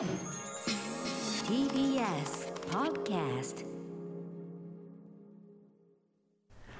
TBS Podcast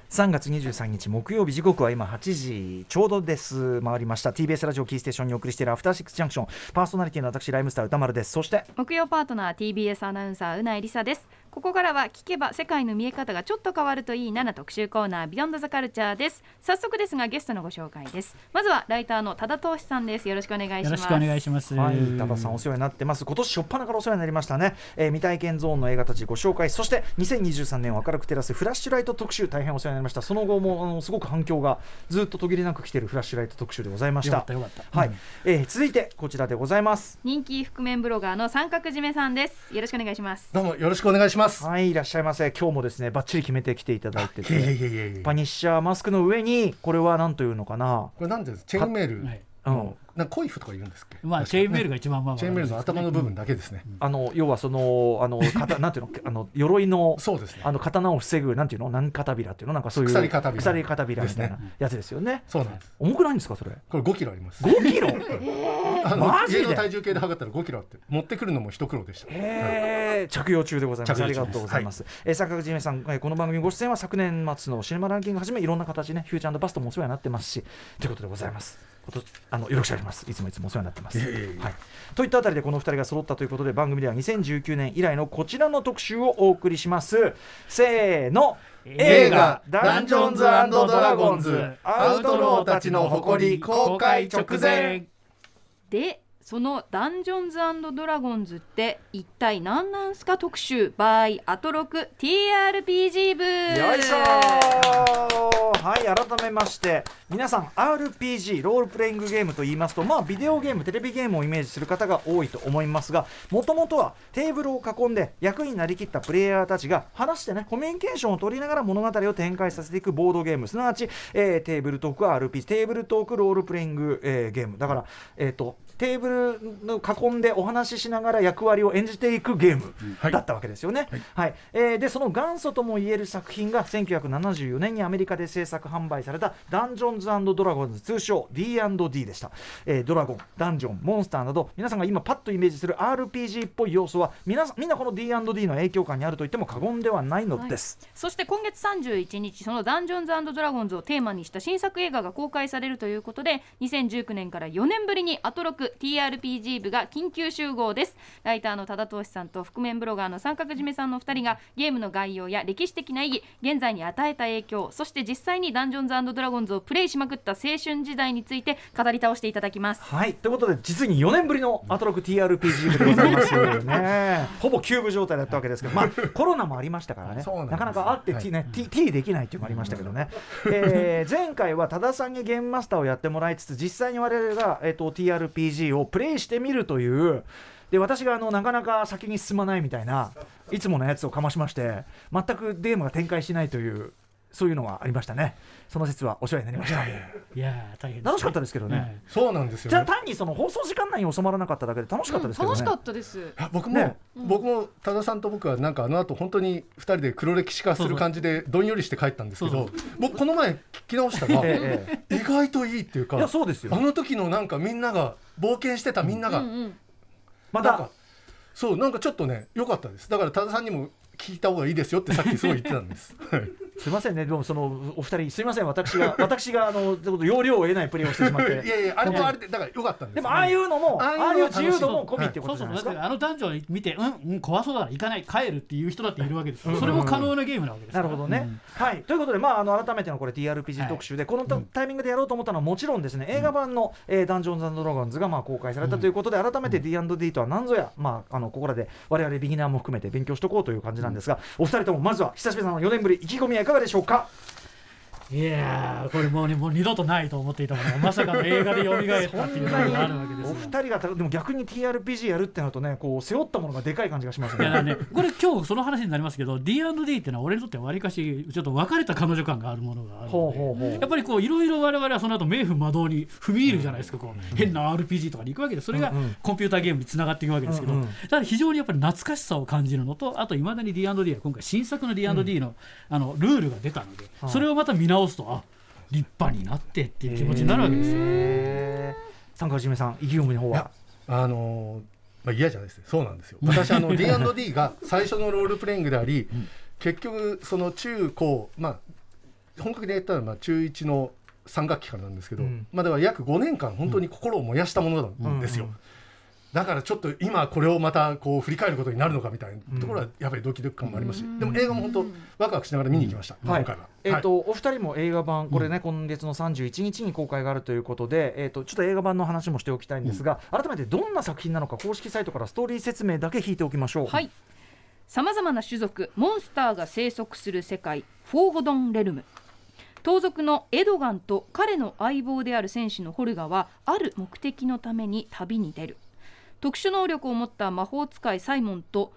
3月23日木曜日時刻は今8時ちょうどです。回りました。TBS ラジオキーステーションにお送りしているアフターシックスジャンクションパーソナリティの私ライムスター歌丸です。そして木曜パートナー TBS アナウンサーうないりさですここからは聞けば世界の見え方がちょっと変わるといいなな特集コーナービヨンドザカルチャーです。早速ですがゲストのご紹介です。まずはライターの多田投資さんです。よろしくお願いします。よろしくお願いします。はい、多田さんお世話になってます。今年初っ端からお世話になりましたね、えー未体験ゾーンの映画たちご紹介。そして2023年を明るく照らすフラッシュライト特集大変お世話になりました。その後もあのすごく反響がずっと途切れなく来ているフラッシュライト特集でございました。よかったよかった。はい、うんえー続いてこちらでございます。人気覆面ブロガーの三角締めさんです。よろしくお願いします。どうもよろしくお願いします。はいいらっしゃいませ。今日もですねバッチリ決めてきていただいてて。いやいやいやパニッシャーマスクの上にこれは何というのかな。これなんていうんですチェーンメール、はい。うんなんかコイフとか言うんですっけ？まあチェーンメールが一番まあチェーンメールの頭の部分だけですね。あの要はそのあの かなんていうの？あの鎧のそうですねあの刀を防ぐなんていうの？何片びらっていうの？なんかそういう鎖片びら鎖片びらみたいなですやつですよね。そうなんです。重くないんですかそれ？これ5キロあります。5キロ？マジで？体重計で測ったら5キロあって持ってくるのも一苦労でした。えー、着用中でございます。ありがとうございます。えー、坂口めさん、えーこの番組ご出演は昨年末のシネマランキングはじめいろんな形ね、フューチャーバストもお世話になってますし、ということでございます。ことあのよろしくお願いします。いつもいつもお世話になってます。はい。といったあたりでこの二人が揃ったということで番組では2019年以来のこちらの特集をお送りします。せーの。映画ダンジョンズドラゴンズアウトローたちの誇り公開直前でそのダンジョンズドラゴンズって一体何なんすか特集？by アトロク。TRPG 部よいしょはい改めまして。皆さん RPG ロールプレイングゲームと言いますとまあビデオゲームテレビゲームをイメージする方が多いと思いますがもともとはテーブルを囲んで役になりきったプレイヤーたちが話してねコミュニケーションを取りながら物語を展開させていくボードゲーム。すなわち、えーテーブルトーク RPG テーブルトークロールプレイング、えーゲーム。だからえっ、とテーブルの囲んでお話ししながら役割を演じていくゲームだったわけですよね。はい。えーでその元祖ともいえる作品が1974年にアメリカで制作販売された「ダンジョンズドラゴンズ」通称 D&D でした、えードラゴンダンジョンモンスターなど皆さんが今パッとイメージする RPG っぽい要素は皆さんみんなこの D&D の影響下にあると言っても過言ではないのです。そして今月31日そのダンジョンズドラゴンズをテーマにした新作映画が公開されるということで2019年から4年ぶりにアトロク TRPG 部が緊急集合です。ライターの多田投資さんと覆面ブロガーの三角締めさんの2人がゲームの概要や歴史的な意義現在に与えた影響そして実際にダンジョンズドラゴンズをプレイしまくった青春時代について語り倒していただきます。はい。ということで実に4年ぶりのアトロク TRPG 部でございますね。ほぼキューブ状態だったわけですけど、まあ、コロナもありましたからね。そうなかなかあって、はい。T ね T, T できないっていうのもありましたけどね、えー前回は多田さんにゲームマスターをやってもらいつつ実際に我々が、えー、と TRPG をプレイしてみるというで私があのなかなか先に進まないみたいないつものやつをかましまして全くゲームが展開しないというそういうのがありましたね。その説はお世話になりました。いやー大変楽しかったですけどね、はいそうなんですよね。じゃあ単にその放送時間内に収まらなかっただけで楽しかったですけどね、楽しかったです僕も、ね。僕も多田さんと僕はなんかあの後本当に2人で黒歴史化する感じでどんよりして帰ったんですけそうど僕この前聞き直したらえええ。意外といいっていうかいやそうですよ。あの時のなんかみんなが冒険してたみんなが、うんうん。またそうなんかちょっとね良かったです。だから多田さんにも聞いた方がいいですよってさっきすごい言ってたんです。は いすみませんね。でもそのお二人すみません。私が 私があの要領を得ないプレーをしてしまっいてやいやあれもあれでだから良かったんですでもああいうのもあああいう自由度も込みってことですかってあの男女を見てうん、う。ん、怖そうだから行かない帰るっていう人だっているわけですよ。それも可能なゲームなわけですなるほどね、はい。ということで、まあ、あの改めてのこれ TRPG 特集で、このタタイミングでやろうと思ったのはもちろんですね。映画版の、えーダンジョンズドラゴンズがまあ公開されたということで、改めて D&D とは何ぞや、まあ、あのここらで我々ビギナーも含めて勉強しておこうという感じなんですが、お二人ともまずは久しぶりの4年ぶり意気込みはいかがでしょうか？いやーこれもうねもう二度とないと思っていたものがまさかの映画で蘇ったっていうのがあるわけですおよ二人がたでも逆に TRPG やるってなるとねこう背負ったものがでかい感じがしますいやだねこれ今日その話になりますけど D&D っていうのは俺にとってわりかしちょっと別れた彼女感があるものがあるのでやっぱりこういろいろ我々はその後名踏魔道に踏み入るじゃないですかこう変な RPG とかに行くわけでそれがうんうんコンピューターゲームにつながっていくわけですけど、うんうんただ非常にやっぱり懐かしさを感じるのとあといまだに D&D は今回新作の D&D の,、あのルールが出たので、はあそれをまた見直すとあ立派になってっていう気持ちになるわけですよ。へー。三川じめさん意気込みの方は？あのーまあ嫌じゃないですねそうなんですよ。私あの D&D が最初のロールプレイングであり、結局その中高まあ本格的にやったのはまあ中1の3学期からなんですけど、うん。まあだから約5年間本当に心を燃やしたものなんですよ、うんうんだからちょっと今これをまたこう振り返ることになるのかみたいなところはやっぱりドキドキ感もありますし、でも映画も本当ワクワクしながら見に行きました、はい。今回は。えーはいとお二人も映画版、これね、今月の31日に公開があるということで、えー、とちょっと映画版の話もしておきたいんですが、改めてどんな作品なのか、公式サイトからストーリー説明だけ引いておきましょう。はい。さまざまな種族モンスターが生息する世界フォーゴドンレルム。盗賊のエドガンと彼の相棒である戦士のホルガはある目的のために旅に出る特殊能力を持った魔法使いサイモンと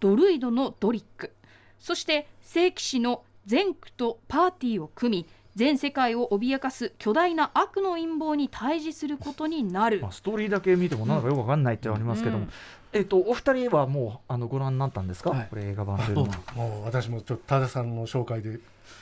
ドルイドのドリック。そして聖騎士のゼンクとパーティーを組み全世界を脅かす巨大な悪の陰謀に対峙することになる。まあ、ストーリーだけ見てもなんかよくわかんないってありますけども、うんえっ、とお二人はもうあのご覧になったんですか、はい。これ映画版というのは。もう私もちょっと多田さんの紹介で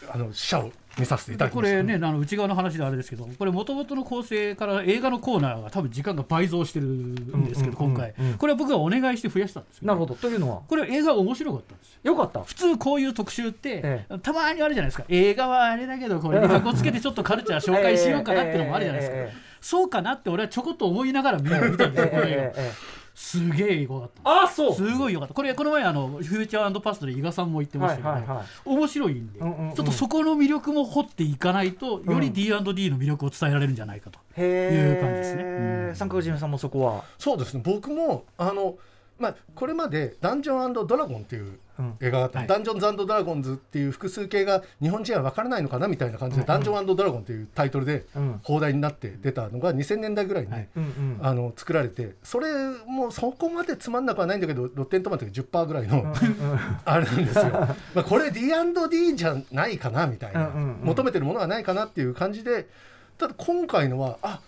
あの死者を見させていただきました。これね、あの内側の話であれですけど、これ、もともとの構成から映画のコーナーが多分時間が倍増してるんですけど、今回うん、これは僕がお願いして増やしたんですけなるほど。というのは？これ、映画面白かったんですよ。よかった。普通こういう特集って、えたまにあるじゃないですか。映画はあれだけどこれにかこつけてちょっとカルチャー紹介しようかなっていうのもあるじゃないですか、ええ。そうかなって俺はちょこっと思いながら見見たんですよ、この映ええ。ええ。ええ。画すげえ良かった。あそう。すごい良かった。これこの前あのフューチャーパストで伊賀さんも言ってましたけど、はいはいはい。面白いんで、うんうんうん。ちょっとそこの魅力も掘っていかないとより D&D の魅力を伝えられるんじゃないかと、へいう感じですね。え、うん。三角締さんもそこは。そうですね。僕もあのまあこれまで「ダンジョンドラゴン」っていううん映画があった、はい。ダンジョンズドラゴンズっていう複数形が日本人は分からないのかなみたいな感じで、ダンジョンドラゴンっていうタイトルでうん。放題になって出たのが2000年代ぐらいに、はい。うんうん。あの作られてそれもそこまでつまんなくはないんだけどロッテントマトで10%ぐらいの、あれなんですよ。まあこれ D&D じゃないかなみたいな、うんうんうん。求めてるものはないかなっていう感じでただ今回のはあ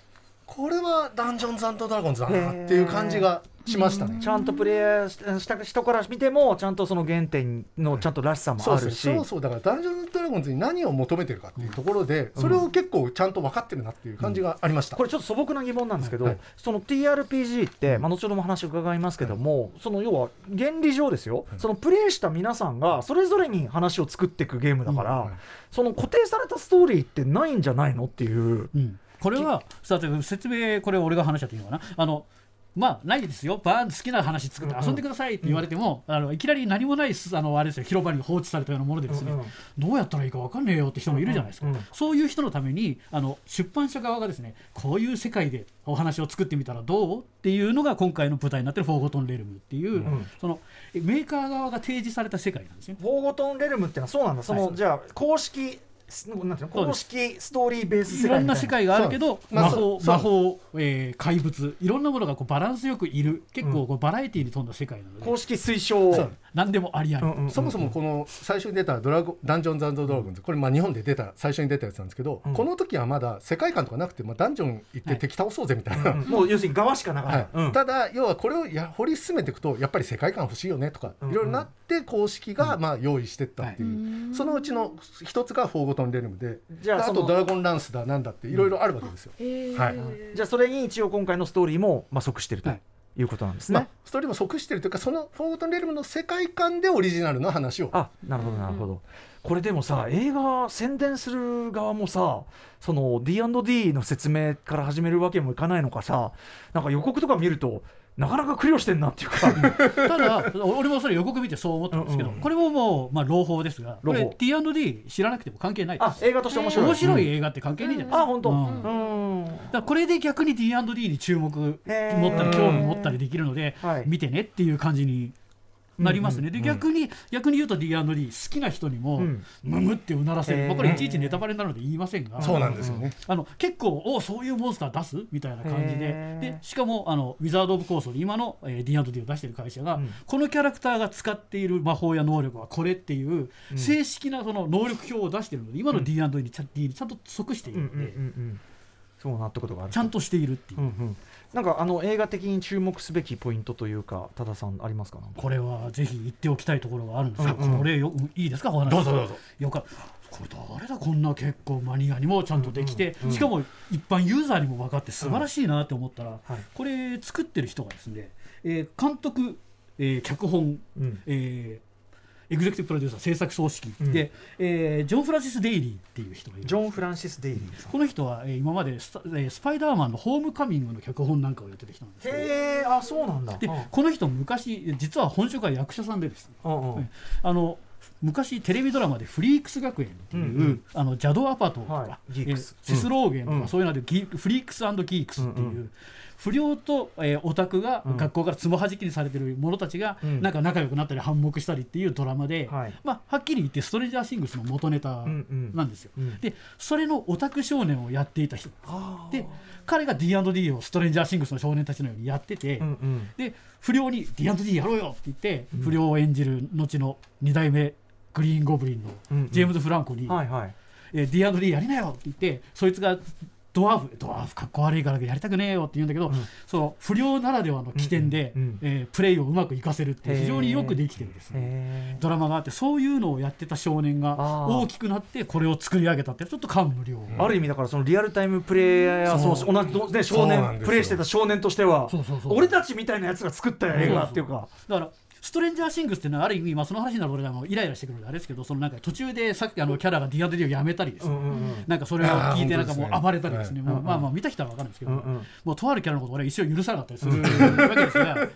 これはダンジョンズドラゴンズだなっていう感じがしましたね。ちゃんとプレイヤーしした人から見てもちゃんとその原点のちゃんとらしさもあるし、ねそう。そうだからダンジョンズドラゴンズに何を求めてるかっていうところで、それを結構ちゃんと分かってるなっていう感じがありました。これちょっと素朴な疑問なんですけど、はい。その TRPG って、まあ、後ほども話を伺いますけども、その要は原理上ですよ、そのプレイした皆さんがそれぞれに話を作っていくゲームだから、その固定されたストーリーってないんじゃないのっていう。うん。これはさて説明これ俺が話しちゃっていいのかな。あのまあないですよ。バーン好きな話作って遊んでくださいって言われても、あのいきなり何もないすあのあれですよ。広場に放置されたようなものでですね、うんうん。どうやったらいいか分かんねえよって人もいるじゃないですか、うんうん。そういう人のためにあの出版社側がですねこういう世界でお話を作ってみたらどうっていうのが今回の舞台になってる「フォーゴトン・レルム」っていう、んそのえメーカー側が提示された世界なんですよ。フォーゴトンレルムってのはそうなんだ、その、はいじゃあ公式すなんていうの？公式ストーリーベースいろんな世界があるけど魔法魔法、えー怪物。いろんなものがこうバランスよくいる。結構こうバラエティーに富んだ世界なので、公式推奨何でもありあり、うんうんそもそもこの最初に出たドラゴダンジョンズドラゴンズこれまあ日本で出た最初に出たやつなんですけど、うん。この時はまだ世界観とかなくて、まあ、ダンジョン行って敵倒そうぜみたいな、うんもう要するに側しかなかった、はい。うん。ただ要はこれをや掘り進めていくとやっぱり世界観欲しいよねとかうんいろいろなって公式がまあ用意してったっていう、そのうちの一つがフォーゴトンレルムであじゃあそのとドラゴンランスだなんだっていろいろあるわけですよ。はい。じゃあそれに一応今回のストーリーもまあ即してると。はいいうことなんですね。まあ、ストーリーも即してるというかそのフォーゴトンレルムの世界観でオリジナルの話を。あなるほどなるほど、これでもさ映画宣伝する側もさその D&D の説明から始めるわけにもいかないのかさなんか予告とか見るとなかなか苦慮してんなっていうか。ただ俺もそれ予告見てそう思ったんですけど、うんうん。これももう、まあ、朗報ですがこれ T&D 知らなくても関係ないです。あ映画として面白い。面白いうん映画って関係ないじゃないですか、あ本当？うん。うん。だこれで逆に D&D に注目持ったり興味持ったりできるので、はい。見てねっていう感じになりますね、うんうんうん。で逆に逆に言うと D&D 好きな人にも、うん。ムムってうならせる、まあ、これいちいちネタバレになるので言いませんが、そうなんですよね。あの結構おそういうモンスター出すみたいな感じで。でしかもあのウィザード・オブ・コースト今の、えー、D&D を出している会社が、うん。このキャラクターが使っている魔法や能力はこれっていう、うん。正式なその能力表を出しているので今のうん。D&D にちゃ,、にちゃんと即していうんうんるので、うんうん。そう納得とかある。ちゃんとしているっていう、うんうんなんかあの映画的に注目すべきポイントというか多田さんありますか？これはぜひ言っておきたいところがあるんです。が、うんうん。これよいいですか？お話。どうぞどうぞ。よかこれ誰だ？こんな結構マニアにもちゃんとできて、うんうんしかも一般ユーザーにも分かって素晴らしいなって思ったら、はい。これ作ってる人がですねえー監督、えー脚本、うん。えーエグゼクティブプロデューサー制作総指揮、うん。で、えージョン・フランシス・デイリーっていう人がいるジョン・フランシス・デイリーこの人は、えー今までスタ、えースパイダーマンのホームカミングの脚本なんかをやってた人なんですへえあそうなんだ。でうん。この人昔実は本職は役者さんでですね。うんうん。あの昔テレビドラマで「フリークス学園」っていう、うんうん。あのジャドアパトとか、はい。ギークス。えーセスローゲンとか、うん。そういうのでギフリークスギークスっていう、うんう不良と、えーオタクがうん。学校からつもはじきにされてる者たちが、うん。なんか仲良くなったり反目したりっていうドラマで、はい。まあ、はっきり言ってストレンジャーシングスの元ネタうんうん。なんですよ。うん。でそれのオタク少年をやっていた人で彼が D&D をストレンジャーシングスの少年たちのようにやってて、うんうん。で不良に D&D やろうよって言って、うん不良を演じる後の2代目グリーンゴブリンのうんうん。ジェームズ・フランコに、D&D やりなよって言ってそいつがドワーフドワーフかっこ悪いからやりたくねえよって言うんだけど、うん。その不良ならではの起点で、うんうん。えープレイをうまく活かせるって非常によくできてるですドラマがあってそういうのをやってた少年が大きくなってこれを作り上げたってちょっと感無量、ーある意味だからそのリアルタイムプレイヤーそう。そう同じどね少年プレイしてた少年としてはそうそうそう俺たちみたいなやつが作った映画っていうか。だからストレンジャーシングスっていうのはある意味、まあ、その話になると俺がもうイライラしてくるのであれですけどそのなんか途中でさっきあのキャラが D&D をやめたりですね、うんうんうん。なんかそれを聞いてなんかもう暴れたりですね。ねもうまあまあ見た人は分かるんですけど、うんうんもうとあるキャラのことを俺は一生許さなかったりするわけですが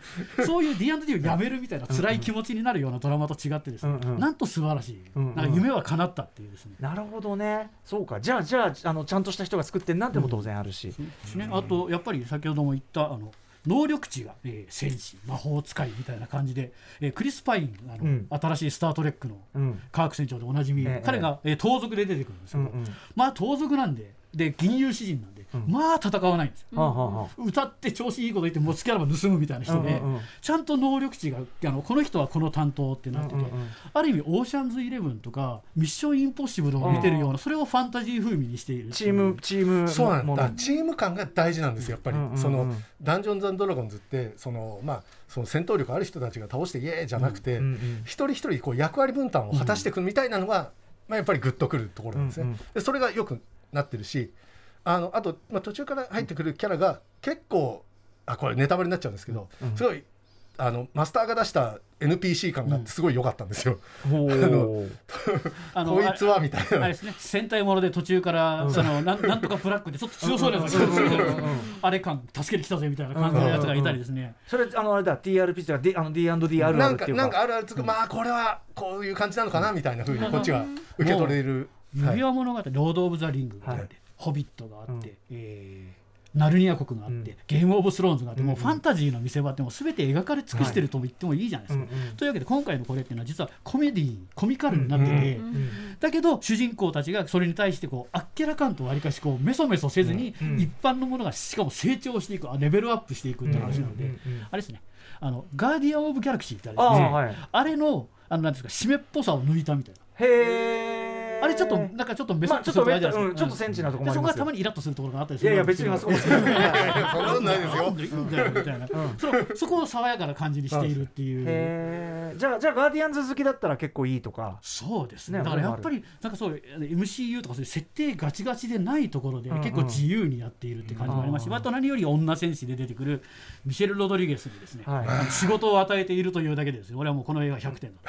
そういう D&D をやめるみたいな辛い気持ちになるようなドラマと違ってですね、うんうん。なんと素晴らしい、うんうんなんか夢は叶ったっていうですね、なるほどね。そうか。じゃあじゃああのちゃんとした人が作ってんなんても当然あるし。ですね。あとやっぱり先ほども言ったあの能力値が、えー戦士魔法使いみたいな感じで、えークリス・パインあの、うん。新しい「スター・トレック」のうん。科学船長でおなじみ、ええ。彼が、えー盗賊で出てくるんですけど、うんうん。まあ盗賊なんでで銀融詩人なんで、うんまあ戦わないんですよ。歌って調子いいこと言って持ちキャラば盗むみたいな人で、うんうんうん。ちゃんと能力値があのこの人はこの担当ってなってて、うんうんうん。ある意味オーシャンズイレブンとかミッションインポッシブルを見てるようなそれをファンタジー風味にしている。チームチームそうなんだ。チーム感が大事なんですよやっぱり、うんうんうんそのダンジョンズドラゴンズってそのまあその戦闘力ある人たちが倒してイエーイじゃなくて、うんうん一人一人こう役割分担を果たしていくみたいなのが、まあ、やっぱりグッとくるところなんですね。うんうん。でそれがよくなってるしあのあと、まあ、途中から入ってくるキャラが結構あこれネタバレになっちゃうんですけど、うん。すごいあのマスターが出した NPC 感があってすごい良かったんですよ。ほう。あの こいつはみたいな。あれですね戦隊もので途中から、そのなんなんとかブラックでちょっと強そうなやつが あれ感助けに来たぜみたいな感じのやつがいたりですね、それあのあれだ TRP とか D あの D&D あるあなんかるっていうか。なんかあるあるつくまあこれはこういう感じなのかなみたいな風にこっちは受け取れる。はい。指輪物語ロード・オブ・ザ・リング。はいホビットがあって、うん。えーナルニア国があって、うん。ゲーム・オブ・スローンズがあって、もううん。ファンタジーの見せ場ってもう全て描かれ尽くしてるとも言ってもいいじゃないですか。うんうんというわけで今回のこれっていうのは実はコメディコミカルになってて、うんうんだけど主人公たちがそれに対してこうあっけらかんとわりかしこうメソメソせずに、うん一般のものがしかも成長していくあレベルアップしていくっていう話なので、うんうん。うんあれですね。あのガーディアン・オブ・ギャラクシーってあれですねああはい。あれのあのなんですか締めっぽさを抜いたみたいな。へえあれちょっとなんかちょっとメソまあッとするとあれじゃないですか、うん。ちょっとセンチなとこもありますよ。でそこがたまにイラッとするところがあったりすいやるんですけどいや別にあそこそん。なないですよ。みたいなそのそこを爽やかな感じにしているっていう。へえ。じゃあじゃあガーディアンズ好きだったら結構いいとか。そうですね。ねだからやっぱりなんかそう MCU とかそういう設定ガチガチでないところで結構自由にやっているって感じもありますし、うんあと何より女戦士で出てくるミシェル・ロドリゲスにですね、仕事を与えているというだけでですよ。俺はもうこの映画100点だ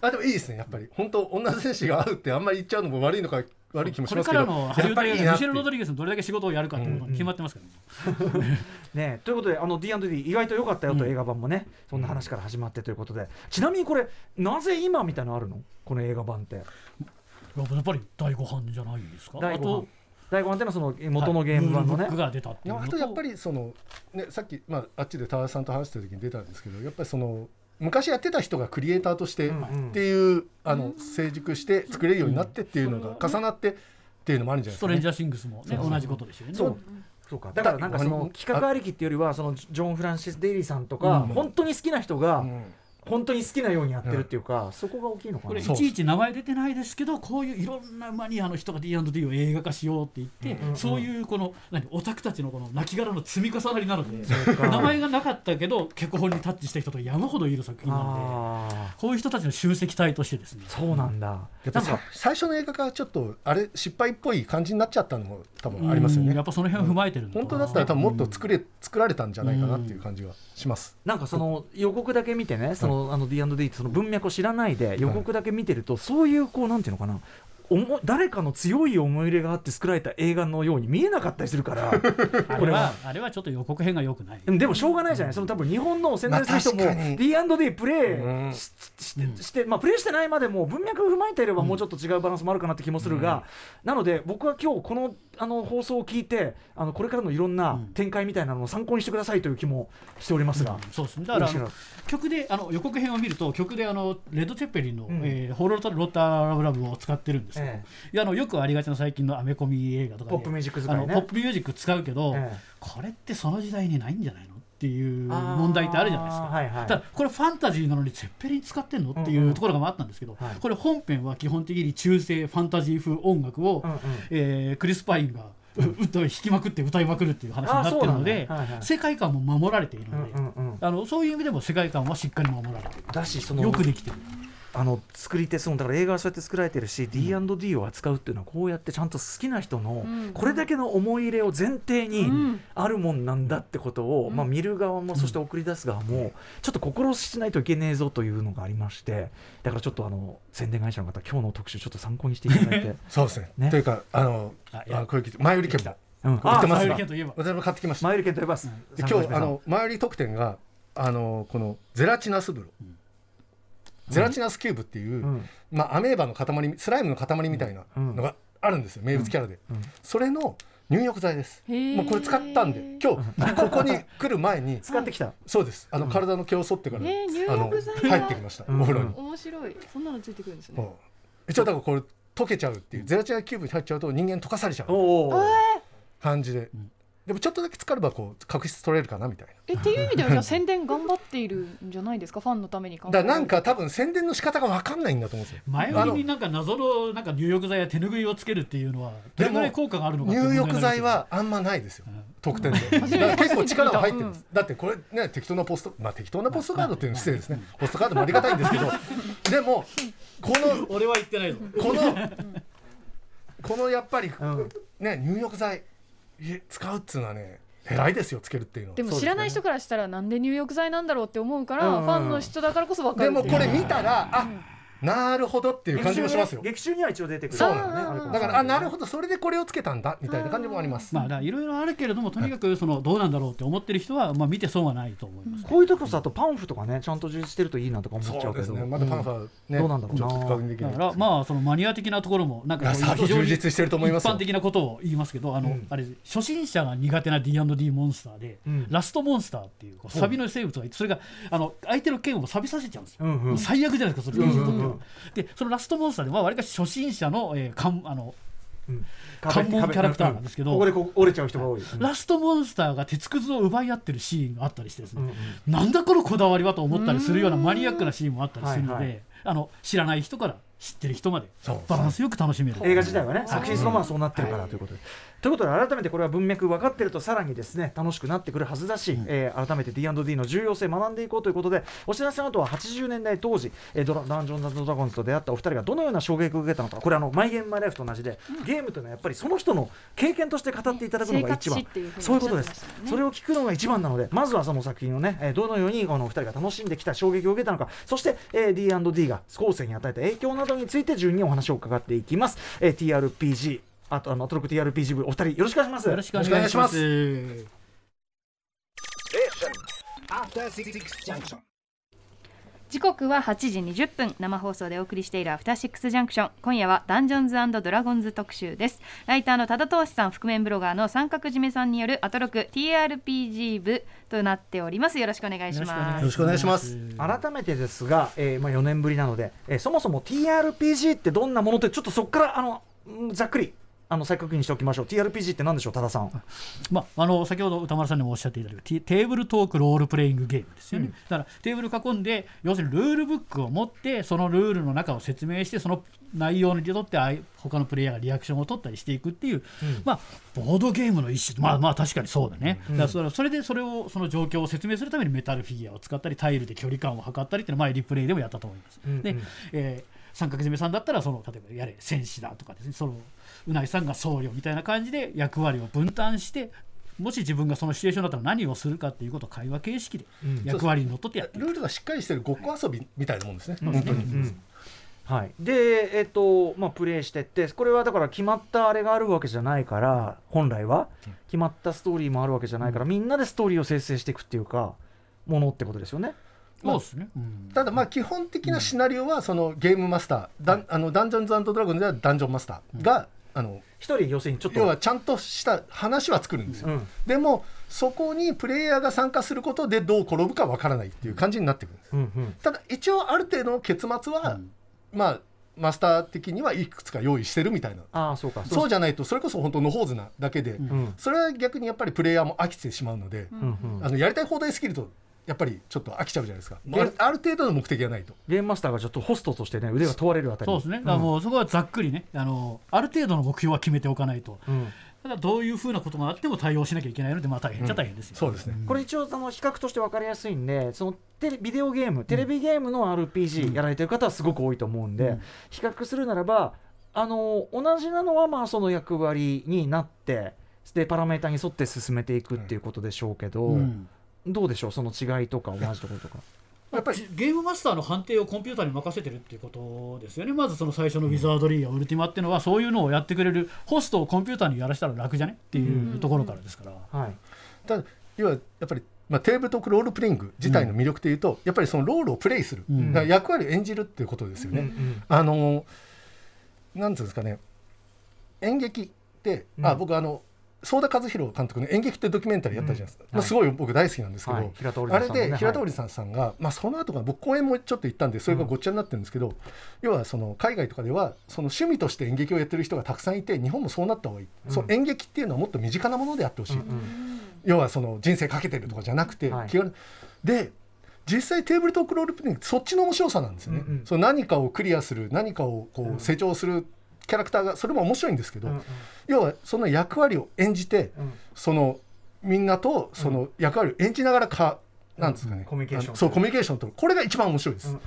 あでもいいですね。やっぱり。本当女選手が合うってあんまり言っちゃうのも悪いのか悪い気もしこれからますけどやっのハリウッド映画でミシェル・ロドリゲスのどれだけ仕事をやるかっていうことが決まってますからね、ねということであの D&D 意外と良かったよとうん。映画版もね、そんな話から始まってということで。ちなみにこれなぜ今みたいなのあるの？この映画版って。やっぱり第5版じゃないですか？第5あと版第5版ってのはその元のゲーム版のね、ルールブックが出たっていうのと。あとやっぱりその、ね、さっき、まあ、あっちで田中さんと話した時に出たんですけどやっぱりその昔やってた人がクリエイターとしてうんうん。っていう、あの成熟して作れるようになってっていうのが重なってっていうのもあるんじゃないですか、ね。ストレンジャーシングスもねそうそう同じことですよね。そう。そうか。だからなんかその企画ありきっていうよりはそのジョン・フランシス・デイリーさんとか、うん。本当に好きな人がうん本当に好きなようにやってるっていうか、そこが大きいのかな。これいちいち名前出てないですけどこういういろんなマニアの人が D&D を映画化しようって言って、うんうんそういうこの何オタクたちのこの亡骸の積み重なりなのでそうか。名前がなかったけど脚本にタッチした人と山ほどいる作品なのであこういう人たちの集積体としてですねーそうなんだやっぱさ最初の映画がちょっとあれ失敗っぽい感じになっちゃったのも多分ありますよね。うんやっぱその辺を踏まえてる本当だったら多分もっと作れ、作られたんじゃないかなっていう感じがします、なんかその予告だけ見てね、そのあの D&D その文脈を知らないで予告だけ見てると、そういうこうなんていうのかな。おも誰かの強い思い入れがあって作られた映画のように見えなかったりするから あれこれは。はあれはちょっと予告編が良くない。でもでもしょうがないじゃない、その多分日本の宣伝する人も D&D プレうん。イししてして、まあ、プレイしてないまでも文脈を踏まえていればもうちょっと違うバランスもあるかなって気もするが、なので僕は今日このあの放送を聞いてあのこれからのいろんな展開みたいなのを参考にしてくださいという気もしておりますが。そうですね。だから曲であの予告編を見ると曲であのレッド・チェッペリンの、うん。えーホロロッター・ラブラブを使ってるんですけど、えいやあのよくありがちな最近のアメコミ映画とかでポップミュージック使いね。ポップミュージック使うけど、ええ。これってその時代にないんじゃないのっていう問題ってあるじゃないですか。はいはい。ただこれファンタジーなのにツェッペリン使ってんのっていうところがあったんですけど、はいこれ本編は基本的に中世ファンタジー風音楽を、うんうん。えークリス・パインがう歌を弾きまくって歌いまくるっていう話になってるので、はいはい。世界観も守られているうんので、うんうんあのそういう意味でも世界観はしっかり守られている。だしそのよくできてる。あの作り手そのだから映画はそうやって作られてるし、D&D を扱うっていうのはこうやってちゃんと好きな人のうん。これだけの思い入れを前提にうん。あるもんなんだってことを、まあ、見る側もそして送り出す側もちょっと心しないといけねえぞというのがありましてだからちょっとあの宣伝会社の方今日の特集ちょっと参考にしていただいて、そうですね。ね。というかあのあこれ聞いて前売り券も。うん、売ってますがケンといえば。私も買ってきました。マイル券と呼ばます、で今日あの前売り特典があのこのゼラチナス風呂、ゼラチナスキューブっていう、うん。まあ、アメーバの塊スライムの塊みたいなのがあるんですよ、名物キャラで、うん。それの入浴剤です、もうこれ使ったんで今日ここに来る前に使ってきた、そうです。あの体の毛を剃ってから、えー入あの入ってきました、うん。お風呂に、面白い。そんなのついてくるんですね。一応だからこれ溶けちゃうっていうゼラチナキューブに入っちゃうと人間溶かされちゃう。感じで、でもちょっとだけ浸かればこう確執取れるかなみたいな。えっていう意味ではじゃあ宣伝頑張っているんじゃないですか？ファンのために考えだなんか多分宣伝の仕方が分かんないんだと思うんですよ。前売りになんか謎のなんか入浴剤や手ぬぐいをつけるっていうのはどれぐらい効果があるのか入浴剤はあんまないですよ、ん。特典で。だから結構力は入ってるんです、だってこれね適当なポストまあ適当なポストカードっていうのは失礼ですね。ポストカードもありがたいんですけど。でもこの俺は言ってないぞ。このこのやっぱりうん。ね入浴剤。え使うっつうのはね偉いですよつけるっていうのは。でも知らない人からしたらなんで入浴剤なんだろうって思うから、うんうんファンの人だからこそ分かでるっていう。もこれ見たらあなるほどっていう感じもしますよ。劇中には一応出てくる。そう。ねだからあなるほどそれでこれをつけたんだみたいな感じもあります。まあいろいろあるけれどもとにかくそのどうなんだろうって思ってる人はまあ見て損はないと思います、こういうとこさあとパンフとかねちゃんと充実してるといいなとか思っちゃそううけど。ですね。まだパンファねどうなんだろうな。ちょっと確認できないだからまあそのマニア的なところもなんか非常に充実してると思いますよ。一般的なことを言いますけどあの、うん。あれ初心者が苦手な D&D モンスターで、うん。ラストモンスターっていうサビの生物がいてそれがあの相手の剣を錆びさせちゃうんですよ、最悪じゃないですかそれでそのラストモンスターでまあわりかし初心者の、えーかんあのうん。関門キャラクターなんですけどここで折れちゃう人が多い、ラストモンスターが鉄くずを奪い合ってるシーンがあったりしてですね、うんうん。なんだこのこだわりはと思ったりするようなマニアックなシーンもあったりするので、はいはい。あの知らない人から知ってる人までそうバランスよく楽しめる。映画自体はね作品そのままそうなってるからということで。ということで改めてこれは文脈分かってるとさらにですね楽しくなってくるはずだし、えー改めて D&D の重要性学んでいこうということでお知らせの後は80年代当時、えードラダンジョンズドラゴンズと出会ったお二人がどのような衝撃を受けたのかこれあの「マイ・ゲーム・マイ・ライフ」と同じで、ゲームというのはやっぱりその人の経験として語っていただくのが一番。そういうことです。ねそれを聞くのが一番なのでまずはその作品をね、えーどのようにこのお二人が楽しんできた衝撃を受けたのかそして、えー D&D が後世に与えた影響などについて順にお話を伺っていきます、えー TRPG あとあのトロック TRPG 部お二人よろしくお願いしますよろしくお願いします。After Six Junction. 時刻は8時20分。生放送でお送りしているアフターシックスジャンクション。今夜はダンジョンズドラゴンズ特集です。ライターの多田投資さん覆面ブロガーの三角締めさんによるアトロク TRPG 部となっております。よろしくお願いします。よろしくお願いします。改めてですが、えーまあ、4年ぶりなので、えーそもそも TRPG ってどんなものってちょっとそこからあのうんざっくりあの再確認しておきましょう。TRPG って何でしょう多田さん。まあ、あの先ほど歌丸さんにもおっしゃっていただいたテテーブルトークロールプレイングゲームですよね、だからテーブル囲んで要するにルールブックを持ってそのルールの中を説明してその内容にとってあい他のプレイヤーがリアクションを取ったりしていくっていう、まあ、ボードゲームの一種。まあまあ確かにそうだね、だからそれそれでそれをその状況を説明するためにメタルフィギュアを使ったりタイルで距離感を測ったりっていうのは前リプレイでもやったと思います。うんうん。で、えー三角締めさんだったらその例えばやれ戦士だとかですねそのうないさんが僧侶みたいな感じで役割を分担してもし自分がそのシチュエーションだったら何をするかっていうことを会話形式で役割にのっとってやっていくルールがしっかりしてるごっこ遊びみたいなもんですね、本当に、うん。はい、で、えっとまあ、プレイしてってこれはだから決まったあれがあるわけじゃないから本来は。決まったストーリーもあるわけじゃないから、みんなでストーリーを生成していくっていうかものってことですよね。そうですね、うん。ただまあ基本的なシナリオはそのゲームマスター、ダンあのダンジョンズドラゴンズではダンジョンマスターが、あの一人要するにちょっと。要はちゃんとした話は作るんですよ、うん。でもそこにプレイヤーが参加することでどう転ぶかわからないっていう感じになってくるんです、うんうん。ただ一応ある程度の結末は、まあマスター的にはいくつか用意してるみたいな。ああそうか。そうじゃないとそれこそ本当のほうずなだけで、ん。それは逆にやっぱりプレイヤーも飽きてしまうので、うんうん。あのやりたい放題スキルとやっぱりちょっと飽きちゃうじゃないですか、であるある程度の目的がないと。ゲームマスターがちょっとホストとしてね腕が問われるあたり。そうですね、だからもうそこはざっくりねあのある程度の目標は決めておかないと。うん。ただどういうふうなことがあっても対応しなきゃいけないのでまあ大変っちゃ大変ですよ、そうですね、これ一応あの比較として分かりやすいんでそのテレビデオゲームテレビゲームの RPG やられてる方はすごく多いと思うんで、うん。比較するならばあの同じなのはまあその役割になってでパラメータに沿って進めていくっていうことでしょうけど、うんどうでしょう？その違いとか 同じところとか。やっぱりゲームマスターの判定をコンピューターに任せてるっていうことですよね。まずその最初のウィザードリーやウルティマっていうのはそういうのをやってくれるホストをコンピューターにやらせたら楽じゃね？っていうところからですから、はい。ただ要はやっぱり、まあ、テーブルトークロールプレイング自体の魅力というと、やっぱりそのロールをプレイする、うん。役割を演じるっていうことですよね。うん。うんあのなんていうんですかね。演劇って、あうん。僕あの相田和弘監督の演劇ってドキュメンタリーやったじゃないですか、うん。まあ、すごい僕大好きなんですけど、はい。平田織あれで平田織さんさんが、まあ、その後が僕公演もちょっと行ったんでそれがごっちゃになってるんですけど、要はその海外とかではその趣味として演劇をやってる人がたくさんいて日本もそうなった方がいい、うん。その演劇っていうのはもっと身近なものであってほしい、うんうん要はその人生かけてるとかじゃなくて、はい。気軽。にで実際テーブルトークロールプレイングそっちの面白さなんですよね、うんうんその何かをクリアする何かをこうん。う成長するキャラクターがそれも面白いんですけど、うんうん。要はその役割を演じてうん。そのみんなとその役割を演じながらか、なんですかね、コミュニケーションそうコミュニケーションとこれが一番面白いです、うんうん。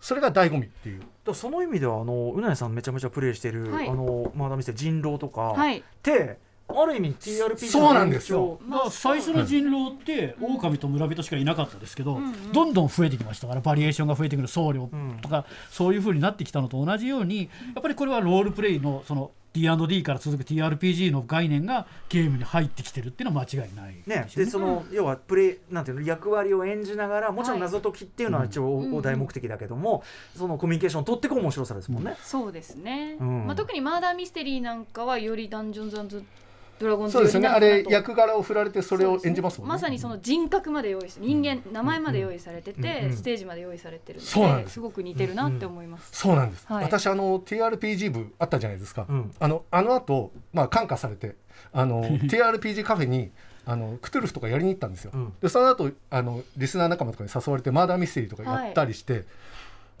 それが醍醐味っていう。だその意味ではあのうなえさんめちゃめちゃプレイしてる、はい。あのまだ見せ人狼とか、はい。ってある意味 TRPG そうなんですよ。まあ、最初の人狼って狼と村人しかいなかったですけど、んうん。どんどん増えてきました。からバリエーションが増えてくる僧侶うん。とか、そういうふうになってきたのと同じようにやっぱりこれはロールプレイのその D&D から続く TRPG の概念がゲームに入ってきてるっていうのは間違いないね、すよでその要はプレイなんていうの役割を演じながらもちろんはい謎解きっていうのは一応うんお大目的だけども、そのコミュニケーションを取っていく面白さですもんね。そうですね、うんまあ、特にマーダーミステリーなんかはよりダンジョンズドラゴンズそうですよねあれ役柄を振られてそれを演じますもんね。まさにその人格まで用意して人間名前まで用意されてて、うん。うん。ステージまで用意されてるのです。すごく似てるなって思います、そうなんです、はい。私あの TRPG 部あったじゃないですか、うん。あのあの後まあ感化されてあの TRPG カフェにあのクトゥルフとかやりに行ったんですよ、うん。でその後あのリスナー仲間とかに誘われてマーダーミステリーとかやったりして、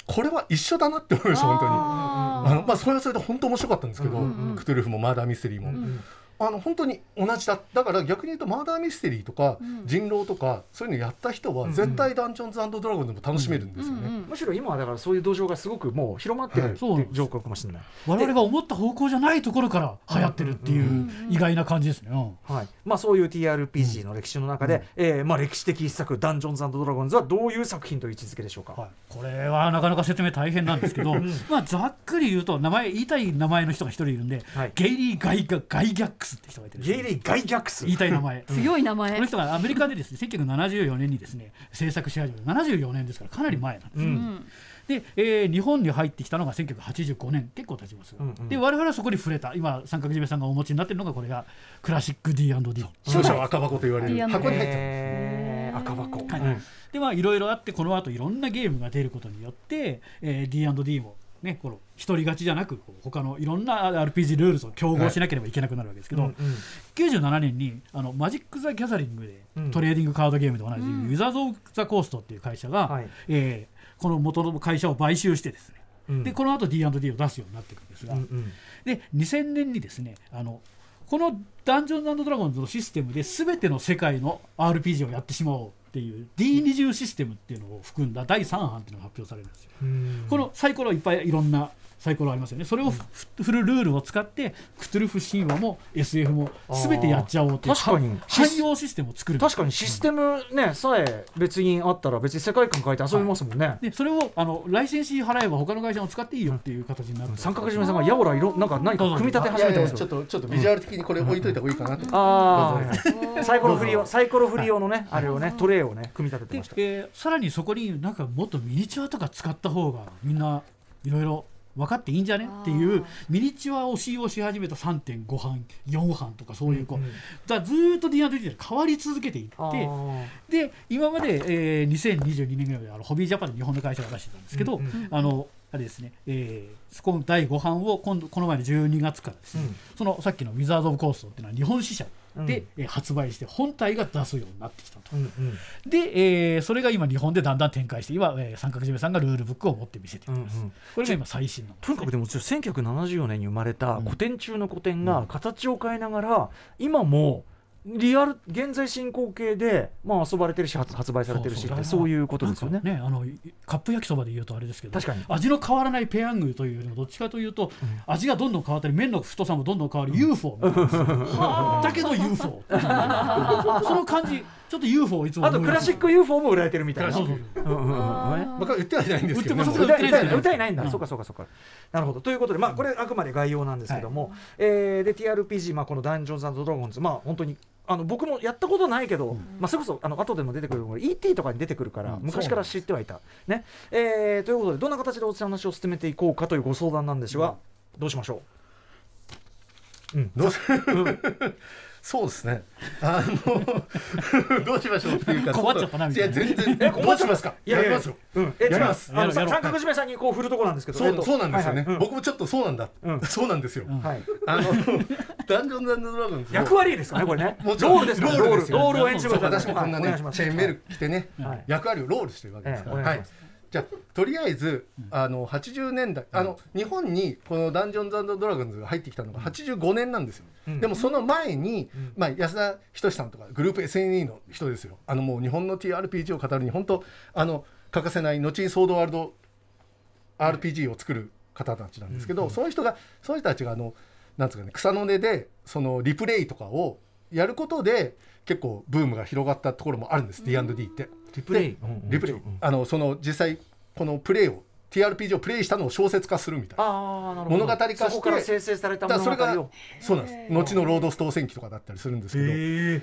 これは一緒だなって思いました本当に。ああのまあそれはそれで本当面白かったんですけど、うんうんうん。クトゥルフもマーダーミステリーも、うんあの本当に同じだ。だから逆に言うとマーダーミステリーとか、うん。人狼とかそういうのやった人は絶対ダンジョンズドラゴンでも楽しめるんですよね、うんうんむしろ今はだからそういう土壌がすごくもう広まってるってはい。いう状況かもしれない。我々が思った方向じゃないところから流行ってるっていう意外な感じですね、うん。はい。まあ、そういう TRPG の歴史の中で、えーまあ、歴史的一作「ダンジョンズドラゴンズ」はどういう作品という位置づけでしょうか、はい、これはなかなか説明大変なんですけど、まあ、ざっくり言うと名前言いたい名前の人が一人いるんで、はい。ゲイリー・ガイガガイギャックスって人がいてるんですゲイリー・ガイギャックス言いたい名前。強い名前、この人がアメリカでですね1974年にですね制作し始めた74年ですからかなり前なんです、ううん。んで、えー日本に入ってきたのが1985年結構経ちます、うんうん。で我々はそこに触れた。今三角締めさんがお持ちになってるのがこれがクラシック D&D 通称赤箱と言われる。箱に入ってるえー。赤箱、はい。うん。でまあいろいろあってこの後いろんなゲームが出ることによって、えー、D&D もねこの一人勝ちじゃなくこう他のいろんな RPG ルールと競合しなければいけなくなるわけですけど、うんうん。97年にあのマジック・ザ・ギャザリングで、うん。トレーディングカードゲームで同じ、うん。ウィザーズ・オブ・ザ・コーストっていう会社が、はい。えーこの元の会社を買収してですね、うん。でこの後 D&D を出すようになっていくんですが、うんうん。で2000年にですねあのこのダンジョンズドラゴンズのシステムで全ての世界の RPG をやってしまおうっていう D20 システムっていうのを含んだ第3版っていうのが発表されるんですよ。このサイコロいっぱいいろんなサイコロありますよね。それをふ振るルールを使ってクトゥルフ神話も SF も全てやっちゃおうというあー確かに。汎用システムを作る。確かにシステムねさえ別にあったら別に世界観変えて遊びますもんね、でそれをあのライセンス費払えば他の会社も使っていいよっていう形になって三角締めさんがやおらいろなんか何か組み立て始めてますよ。ちょっとちょっとビジュアル的にこれ置いといた方がいいかなと。あどうあサイコロ振り用サイコロ振り用のねあれをねトレイをね組み立ててでました、えーさらにそこになんかもっとミニチュアとか使った方がみんないろいろ分かっていいんじゃね？っていうミニチュアを使用し始めた3.5版4版とかそういうこう、うんだずーっと D&D で変わり続けていってで今まで、えー2022年ぐらいまであのホビージャパンで日本の会社が出してたんですけど、うんうん。あのあれですね、えー、この第5版を今度この前の12月からですね、うん。そのさっきのウィザード・オブ・コーストっていうのは日本支社で、うん。えー発売して本体が出すようになってきたと。うんうん。で、えーそれが今日本でだんだん展開して今、えー三角締めさんがルールブックを持って見せています、うんうん。これが今最新の。とにかくでも1974年に生まれた古典中の古典が形を変えながら今もリアル現在進行形で、まあ、遊ばれてるし発発売されてるしってそういうことですよね。なんかあのカップ焼きそばで言うとあれですけど確かに。味の変わらないペヤングというよりもどっちかというと、味がどんどん変わったり麺の太さもどんどん変わる UFO みたいな。だけど UFO その感じちょっと UFO をいつもあとクラシック UFO も売られてるみたいな。そうそううん。うん。うん。ね僕は言ってはいないんですけどね。売ってもう歌い歌い売ってないんだ、うんそうかそうかそうか。なるほど。ということでまあこれあくまで概要なんですけども、えーで TRPG まあこのダンジョンズドラゴンズ。まあ本当にあの僕もやったことないけど、まあそれこそあの後でも出てくる ET とかに出てくるから、うん。昔から知ってはいた。ね、えーということでどんな形でお話を進めていこうかというご相談なんですが、どうしましょどうし そうですね。あの どうしましょうっていうか。困っちゃったなみたいなや全然。どうしますか？ういやいややりますよ。うん、えやりますあの三角締めさんにこう振るとこなんですけどそうえっとそうなんですよねはいはい。僕もちょっとそうなんだうん。そうなんですよ。うんはいあのダンジョンズドラゴンズの役割ですかねこれね？もちろんロールですか？らロールロールを演じるそう私もこんなねチェーンメール着てねはい役割をロールしてるわけですから。はい。じゃあとりあえずあの80年代あの日本にこのダンジョンズドラゴンズが入ってきたのが85年なんですよ。うんでもその前にうんまあ安田均さんとかグループ SNE の人ですよ。あのもう日本の TRPG を語るに本当あの欠かせない後にソードワールド RPG を作る方たちなんですけど、うんその人がその人たちがあのなんつうかね草の根でそのリプレイとかをやることで結構ブームが広がったところもあるんです、D&D って。リプレイ？でリプレイ、あのその実際このプレイを TRPG をプレイしたのを小説化するみたいな。ああなるほど。物語化してそこから生成された物語を。そうなんです後のロードストー戦記とかだったりするんですけど、え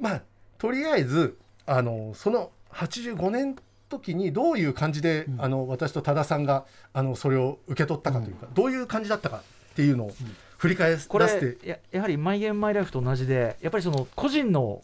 まあとりあえずあのその85年時にどういう感じで、あの私と多田さんがあのそれを受け取ったかというか、どういう感じだったかっていうのを振り返らせこれて、ややはり「マイ・ゲーム・マイ・ライフ」と同じでやっぱりその個人の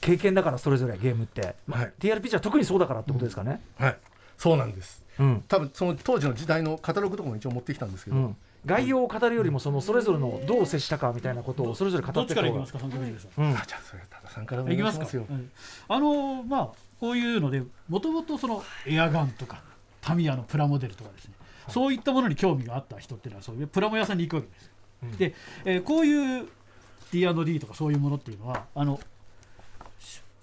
経験だからそれぞれゲームって、まあはい。TRPG は特にそうだからってことですかね、はい、そうなんです。うん。多分その当時の時代のカタログとかも一応持ってきたんですけど、うん。概要を語るよりもそのそれぞれのどう接したかみたいなことをそれぞれ語どっていきますか？うん。あじゃあそれ多田さんからお願いきますかいしますよ。うんあのまあこういうのでもともとそのエアガンとかタミヤのプラモデルとかですね、そういったものに興味があった人っていうのはそういうプラモ屋さんに行くわけですよ、うん。で、えーこういう D&D とかそういうものっていうのはあの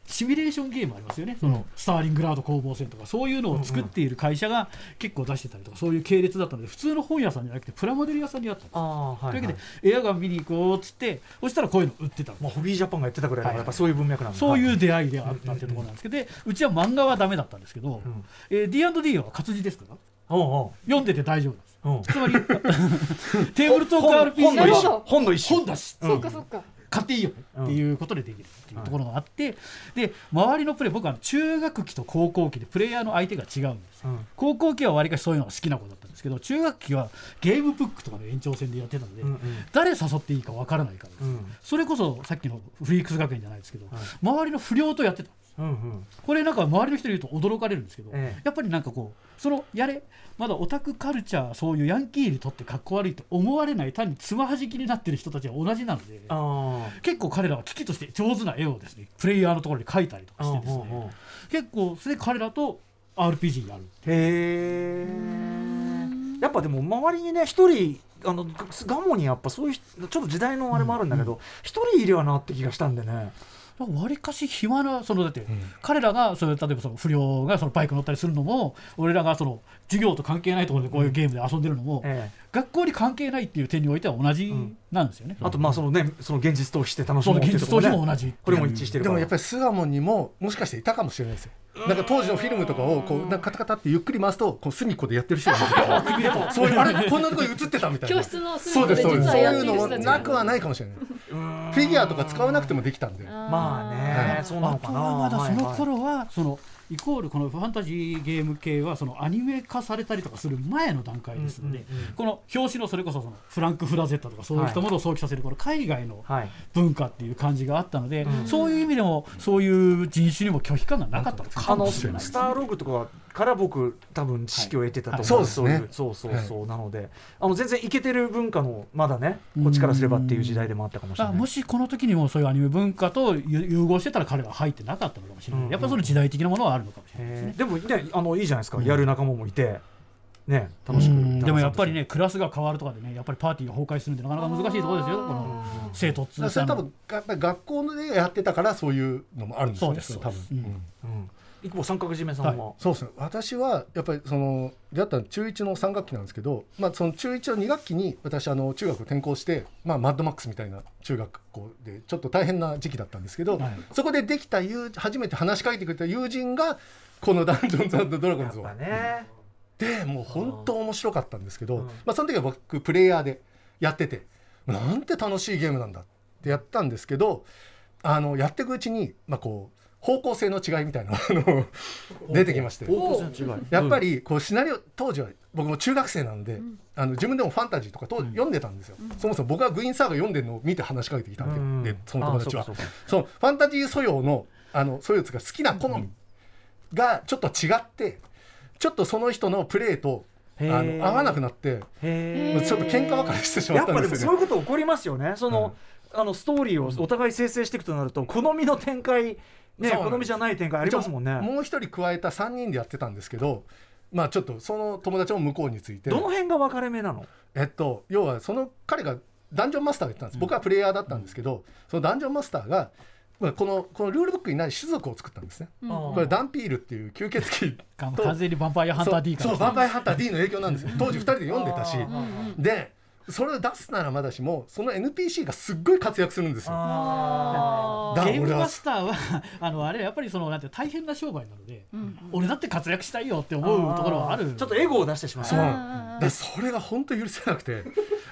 シシミュレーションゲームありますよね、そのスターリングラード攻防戦とかそういうのを作っている会社が結構出してたりとかそういう系列だったので普通の本屋さんじゃなくてプラモデル屋さんにあったんですああはい、というわけで、エアガン見に行こうっつってそしたらこういうの売ってたの。まあ、ホビージャパンがやってたぐらいだからはい。やっぱそういう文脈なんだそういうう出会いであったっていうところなんですけど、でうちは漫画はダメだったんですけど、ん。えー D&D は活字ですから。おう読んでて大丈夫です。おうおうつまり テーブルトーク本 RPG 本の一種本の一種。本だし。そうかそうか。買っていいよっていうことでできるっていうところがあって、で周りのプレイ僕は中学期と高校期でプレイヤーの相手が違うんですうん。高校期はわりかしそういうのが好きな子だったんですけど中学期はゲームブックとかの延長線でやってたので、うんうん。誰誘っていいかわからないからです、うん。それこそさっきのフリークス学園じゃないですけど、はい。周りの不良とやってたうんうん。これなんか周りの人に言うと驚かれるんですけど、ええ。やっぱりなんかこうそのやれまだオタクカルチャーそういうヤンキーにとってかっこ悪いと思われない単につまはじきになってる人たちは同じなのであ結構彼らは危機として上手な絵をですねプレイヤーのところに描いたりとかしてですうんうんうん。ね結構それで彼らと RPG やるへえ。やっぱでも周りにね一人あのガモにやっぱそういう人ちょっと時代のあれもあるんだけど一、人いりゃなって気がしたんでねわりかし暇なそのだって、彼らがそれ例えばその不良がそのバイク乗ったりするのも俺らがその授業と関係ないところでこういうゲームで遊んでるのも、え学校に関係ないっていう点においては同じなんですよね。えあとまあそのねその現実逃避して楽しそのもうっていう現実逃避も同じ。これも一致してるでもやっぱり巣鴨にももしかしていたかもしれないですよ。なんか当時のフィルムとかをこうなんかカタカタってゆっくり回すとこう隅っこでやってる人がいる。と そういうあれこんなとこに映ってたみたいな。教室の隅そうっこですそういうのもなくはないかもしれないフィギュアとか使わなくてもできたんでまあね、はい。そうなのかな。あとはまだそのはい。はい頃はそのイコールこのファンタジーゲーム系はそのアニメ化されたりとかする前の段階ですので、うんうんうん。この表紙のそれこそそのフランク・フラゼッタとかそういったものを想起させるこの海外のはい文化っていう感じがあったので、うん。そういう意味でもそういう人種にも拒否感がなかったのかもしれないですスターログとかから僕多分知識を得てたと思う、はい。そうですね。いうそうそうそう、なのであの全然イケてる文化のまだねこっちからすればっていう時代でもあったかもしれない。あもしこの時にもそういうアニメ文化と融融合してたら彼は入ってなかったのかもしれない、うんやっぱりその時代的なものはあるのかもしれないですね。でもねあのいいじゃないですか、やる仲間もいてね楽しくうん。で。もやっぱりねクラスが変わるとかでねやっぱりパーティーが崩壊するんでなかなか難しいところですよこの生徒っつうそれ多分やっぱり学校でやってたからそういうのもあるんですよねそうです。多分。うん。うん一方三角締めさんは、そうですね。私はやっぱりその出会ったの中1の3学期なんですけど、まあ、その中1の2学期に私あの中学転校して、まあ、マッドマックスみたいな中学校でちょっと大変な時期だったんですけど、はい。そこでできた友初めて話しかけてくれた友人がこの「ダンジョンズドラゴンズを」やっぱね。でもう本当面白かったんですけど、うん。まあ、その時は僕プレイヤーでやっててなんて楽しいゲームなんだってやったんですけどあのやっていくうちに、まあ、こう方向性の違いみたいなの出てきまして。方向性の違い。やっぱりこうシナリオ当時は僕も中学生なので、あの自分でもファンタジーとかと読んでたんですよ、そもそも僕はグイーンサーガ読んでるのを見て話しかけてきたわけで、うん。その友達は。あそうかそうか。そのファンタジー素養のあの素養つが好きな好みがちょっと違ってちょっとその人のプレーとあの合わなくなってへちょっと喧嘩別れしてしまやったぱでもっんですよね。そういうこと起こりますよね。その、あのストーリーをお互い生成していくとなると好みの展開ね好みじゃない展開ありますもんね。もう一人加えた3人でやってたんですけどまあちょっとその友達も向こうについて。どの辺が分かれ目なの？えっと、要はその彼がダンジョンマスターが言ったんです、僕はプレイヤーだったんですけど、そのダンジョンマスターが、まあ、このこのルールブックにない種族を作ったんですね、うん。これダンピールっていう吸血鬼完と全にヴァンパイアハンター D からそうそうヴァンパイアハンター D の影響なんですよ。当時2人で読んでたし。でそれを出すならまだしもその NPC がすっごい活躍するんですよ。あだゲームマスターはあのあれやっぱりそのなんて大変な商売なので、うん。俺だって活躍したいよって思うところはある。ちょっとエゴを出してしまう。そう。でそれが本当許せなくて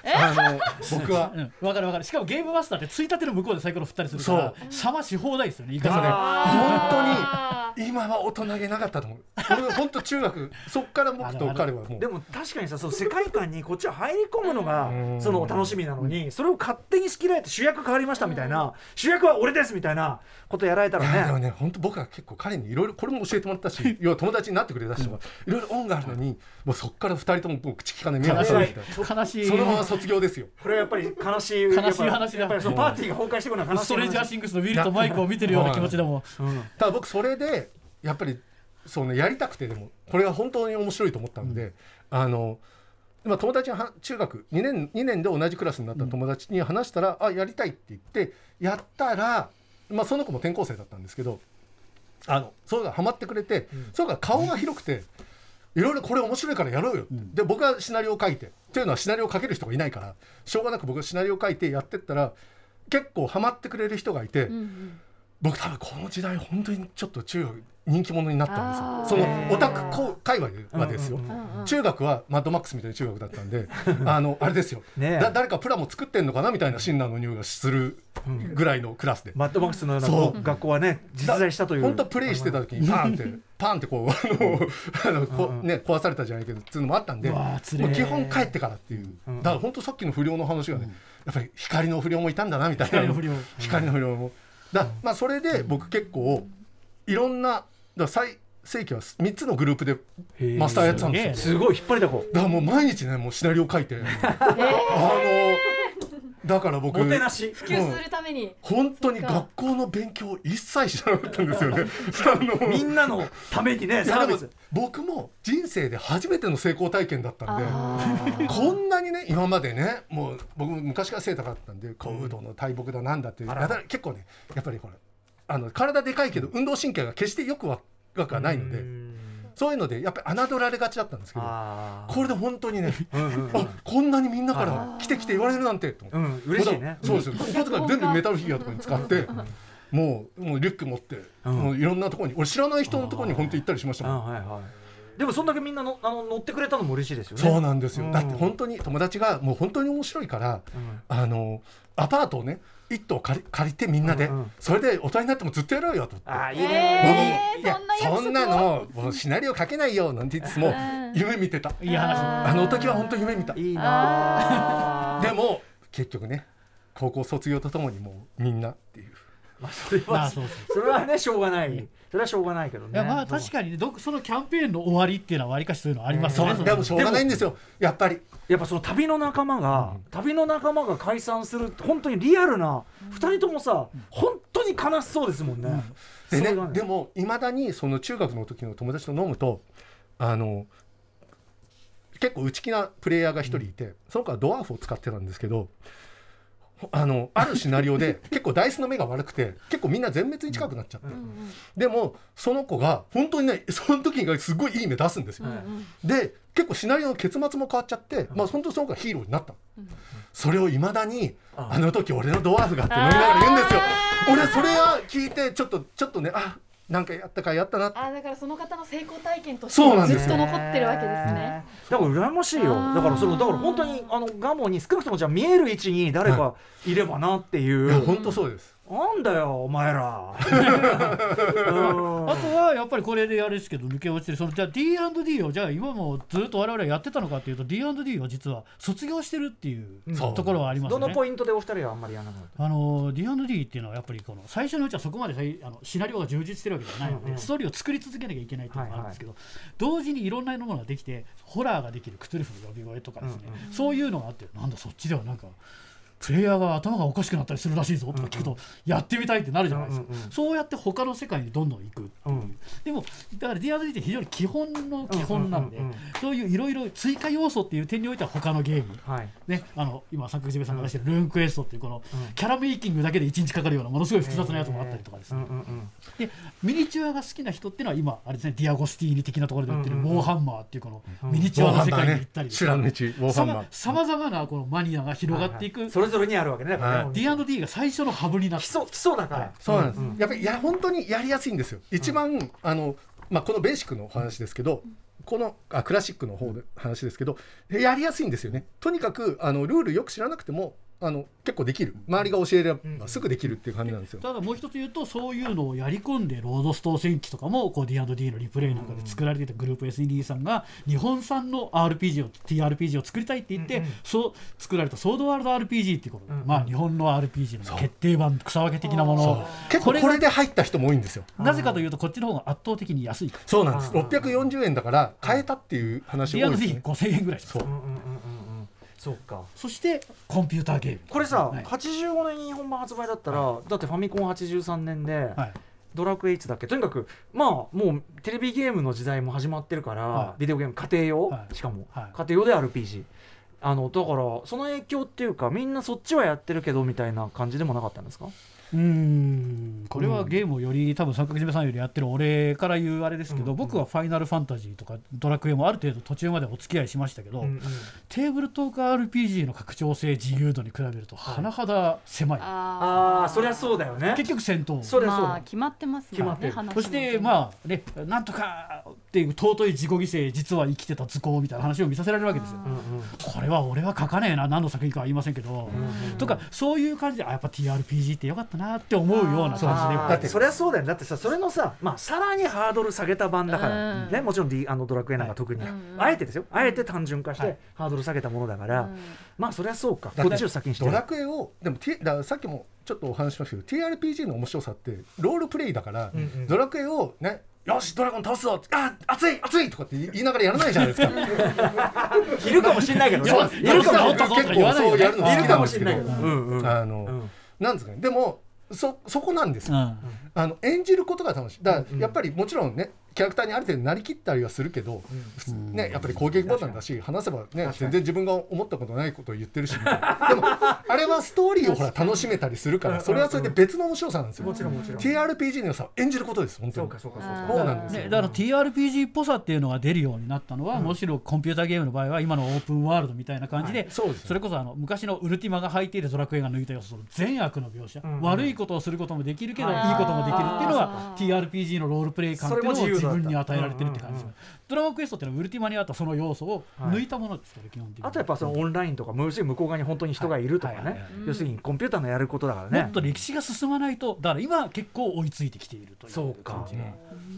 あの僕は。うん、分かる分かる。しかもゲームマスターってついたての向こうでサイコロ振ったりするからさまし放題ですよねいかさだからあ本当に今は大人げなかったと思う。俺本当中学そっから僕と彼はもう。でも確かにさその世界観にこっちは入り込むのがうん。その楽しみなのにそれを勝手に仕切られて主役変わりましたみたいな主役は俺ですみたいなことやられたいやでもらねね本当僕は結構彼にいろいろこれも教えてもらったし要は友達になってくれた人がいろいろ恩があるのにもうそっから二人とももう口利かね目を悲し合わせて。い悲しい。そのまま卒業ですよ。これはやっぱり悲しい悲しい話だ。やっぱりそのパーティーが崩壊してくるのは悲しいストレンジャーシングスのウィルとマイクを見てるような気持ちでも。うん。ただ僕それでやっぱりそうねやりたくてでもこれが本当に面白いと思ったので、あの今友達には中学2年2年で同じクラスになった友達に話したら「あやりたい」って言ってやったら、まあ、その子も転校生だったんですけどあのそれがハマってくれて、それが顔が広くて。いろいろこれ面白いからやろうよって、で僕はシナリオを書いてっていうのはシナリオを書ける人がいないからしょうがなく僕はシナリオを書いてやってったら結構ハマってくれる人がいて、ーうんうん僕多分この時代本当にちょっと中学人気者になったんですよ。そのオタクこう界隈ではですよ、うんうんうんうん。中学はマッドマックスみたいな中学だったんで あのあれですよ、ねえ。だ誰かプラも作ってんのかなみたいな親鸞の匂いがするぐらいのクラスで。マッドマックスのようなそう。学校はね実在したという。本当プレイしてた時にパーンってパーンってこう あのあのこうんうん。ね壊されたじゃないけどっていうのもあったんで基本帰ってからっていう。うん。だから本当さっきの不良の話がねやっぱり光の不良もいたんだなみたいな。光の不良。光の不良もだまあそれで僕結構いろんなだ最盛期は3つのグループでマスターやってたんですよ。すごい。引っ張りだこ。だからもう毎日ねもうシナリオ書いて。あのだから僕もてなし。普及するために。本当に学校の勉強を一切しなかったんですよね。あのみんなのためにね僕も人生で初めての成功体験だったんであこんなにね今までねもう僕も昔から背高かったんでこううどんの大木だなんだってやあら。たら結構ねやっぱりこれあの体でかいけど運動神経が決してよくわわくはないので、そういうのでやっぱり侮られがちだったんですけどこれで本当にねうんあこんなにみんなから来て来て言われるなんてとうん嬉しいね。そうですよ。お小遣い全部メタルフィギュアとかに使って、もうもうリュック持って、うん。もういろんなところに俺知らない人のところに本当行ったりしましたもん。でもそんだけみんなのあの乗ってくれたのも嬉しいですよねそうなんですよ。うんだって本当に友達がもう本当に面白いから、うんあのアパートをね一棟借り借りてみんなで、うんうんそれで大人になってもずっとやろうよと。あーいいえねーいやそんなのもうシナリオ書けないよなんて言ってつもうん夢見てた。いい話あの時は本当夢見た。いいなでも結局ね高校卒業とともにもうみんなっていう。まあそれはまあそうそうそれはねしょうがない。それはしょうがないけどね。いやまあ確かにねどそのキャンペーンの終わりっていうのはわりかしそういうのありますよね、うでもしょうがないんですよ。やっぱり。やっぱその旅の仲間が、旅の仲間が解散する本当にリアルな二人ともさ本当に悲しそうですもんね、でねでもいまだにその中学の時の友達と飲むとあの結構内気なプレイヤーが一人いて、その子はドワーフを使ってたんですけどあのあるシナリオで結構ダイスの目が悪くて結構みんな全滅に近くなっちゃって、でもその子が本当にねその時がすごいいい目出すんですよ、で結構シナリオの結末も変わっちゃって、まあ本当にその子がヒーローになったの、それをいまだにああ。の時俺のドワーフがって飲みながら言うんですよ。俺それは聞いてちょっとちょっとねあなんかやったかやったなって。あだからその方の成功体験としてずっと残ってるわけですね。だから羨ましいよ。だからそのだから本当にあのガモに少なくともじゃあ見える位置に誰かいればなっていう、いや本当そうですなんだよお前ら。うん。あとはやっぱりこれであれですけど抜け落ちてる。そのじゃあ D&D をじゃあ今もずっと我々はやってたのかっていうと D&D は実は卒業してるっていうところはありますよね。どのポイントでお二人はあんまりやらなかった？あの D&D っていうのはやっぱりこの最初のうちはそこまでさいあのシナリオが充実してるわけじゃないので、うんうんストーリーを作り続けなきゃいけないっていうのがあるんですけど、同時にいろんなものができてホラーができるクトゥルフの呼び声とかですね、うん。そういうのがあってなんだそっちではなんかプレイヤーが頭がおかしくなったりするらしいぞとか聞くと、やってみたいってなるじゃないですか、うんうんうん。そうやって他の世界にどんどん行く。でもだから D&D って非常に基本の基本なんで、うんうんうんうん。そういういろいろ追加要素っていう点においては他のゲーム。はい。ね、あの今三角締めさんが出してるルーンクエストっていうこのうん。キャラメイキングだけで1日かかるようなものすごい複雑なやつもあったりとかですね、うんうんうんでミニチュアが好きな人っていうのは今あれですねディアゴスティーニ的なところで売ってるうんうんうん。ウォーハンマーっていうこのミニチュアの世界に行ったりさまざまなこのマニアが広がっていく、はいはいそれぞれにあるわけね。だからねはい D&D が最初のハブになって基礎基礎だから。そうなんです、うん。やっぱりいや本当にやりやすいんですよ。一番、あのまあこのベーシックの話ですけどこのあクラシックの方で話ですけどやりやすいんですよね。とにかくあのルールよく知らなくてもあの結構できる。周りが教えればすぐできるっていう感じなんですよ、ただもう一つ言うとそういうのをやり込んでロードストー戦記とかもこう D&D のリプレイなんかで作られていたグループ SND さんが日本産の RPG を TRPG を作りたいって言って、うんうん。そう作られたソードワールド RPG っていうこの、うんうんまあ日本の RPG の決定版草分け的なものを。結構これで入った人も多いんですよ。なぜかというとこっちの方が圧倒的に安いそうなんです。あー640円だから買えたっていう話多いです D&D ね5000円ぐらいです。そう。うんうんうんうんうんそうか。そしてコンピューターゲーム。これさ、はい。85年に日本版発売だったら、だってファミコン83年で、はい。ドラクエ8だっけ？とにかくまあもうテレビゲームの時代も始まってるから、はい。ビデオゲーム家庭用、はい。しかも、はい。家庭用で RPG あのだからその影響っていうかみんなそっちはやってるけどみたいな感じでもなかったんですか？うーん。これはゲームをより多分三角締めさんよりやってる俺から言うあれですけど、うん。僕はファイナルファンタジーとかドラクエもある程度途中までお付き合いしましたけど、うんうん。テーブルトーク RPG の拡張性自由度に比べると甚だ狭い、ああそりゃそうだよね。結局戦闘。そりゃそうだ、まあ決まってますもんねそしてまあねなんとかっていう尊い自己犠牲実は生きてた図工みたいな話を見させられるわけですよ。うんうんこれは俺は書かねえな何の作品かは言いませんけど、うんとかそういう感じ。であやっぱ TRPG ってよかったなって思うような感じでだってそりゃそうだよね。だってさそれのさ、まあ、さらにハードル下げた版だから、うん。ね、もちろん、D、あのドラクエなんか特に、うんあえてですよ。あえて単純化して、はい。ハードル下げたものだから、うん。まあそりゃそうか。こっちを先にしてドるラクエをでも、T、さっきもちょっとお話ししましたけど TRPG の面白さってロールプレイだから、うんうん。ドラクエをねよしドラゴン倒すぞあ熱い熱いとかって言いながらやらないじゃないですか。いるかもしれないけどね。そう。いるかもしれないけど、うんうん。あの、うん。なんですかね。でもそそこなんですよ、うん。あの演じることが楽しい。だからうんやっぱりもちろんねキャラクターにある程度なりきったりはするけど、ね、やっぱり攻撃ボタンだし話せばね全然自分が思ったことないことを言ってるしでもあれはストーリーをほら楽しめたりするからそれはそれで別の面白さなんですよ。もちろんもちろん。TRPG の良さを演じることです本当に。そうかそうかそうか。そうなん。ですよね、だから TRPG っぽさっていうのが出るようになったのは、むしろコンピューターゲームの場合は今のオープンワールドみたいな感じで、そうですね。れこそあの昔のウルティマが履いているドラクエが抜いた要素その善悪の描写、んうん。悪いことをすることもできるけど、いいこともできるっていうのは TRPG のロールプレイ感っていうのをそれも自分に与えられてるって感じ。です、うんうんドラゴンクエストっていうのはウルティマにあったその要素を抜いたものですから、基本的に。あとやっぱそのオンラインとかむしろ向こう側に本当に人がいるとかね。はいはいはい。要するにコンピューターのやることだからね。もっと歴史が進まないとだから今結構追いついてきているといそう感じで。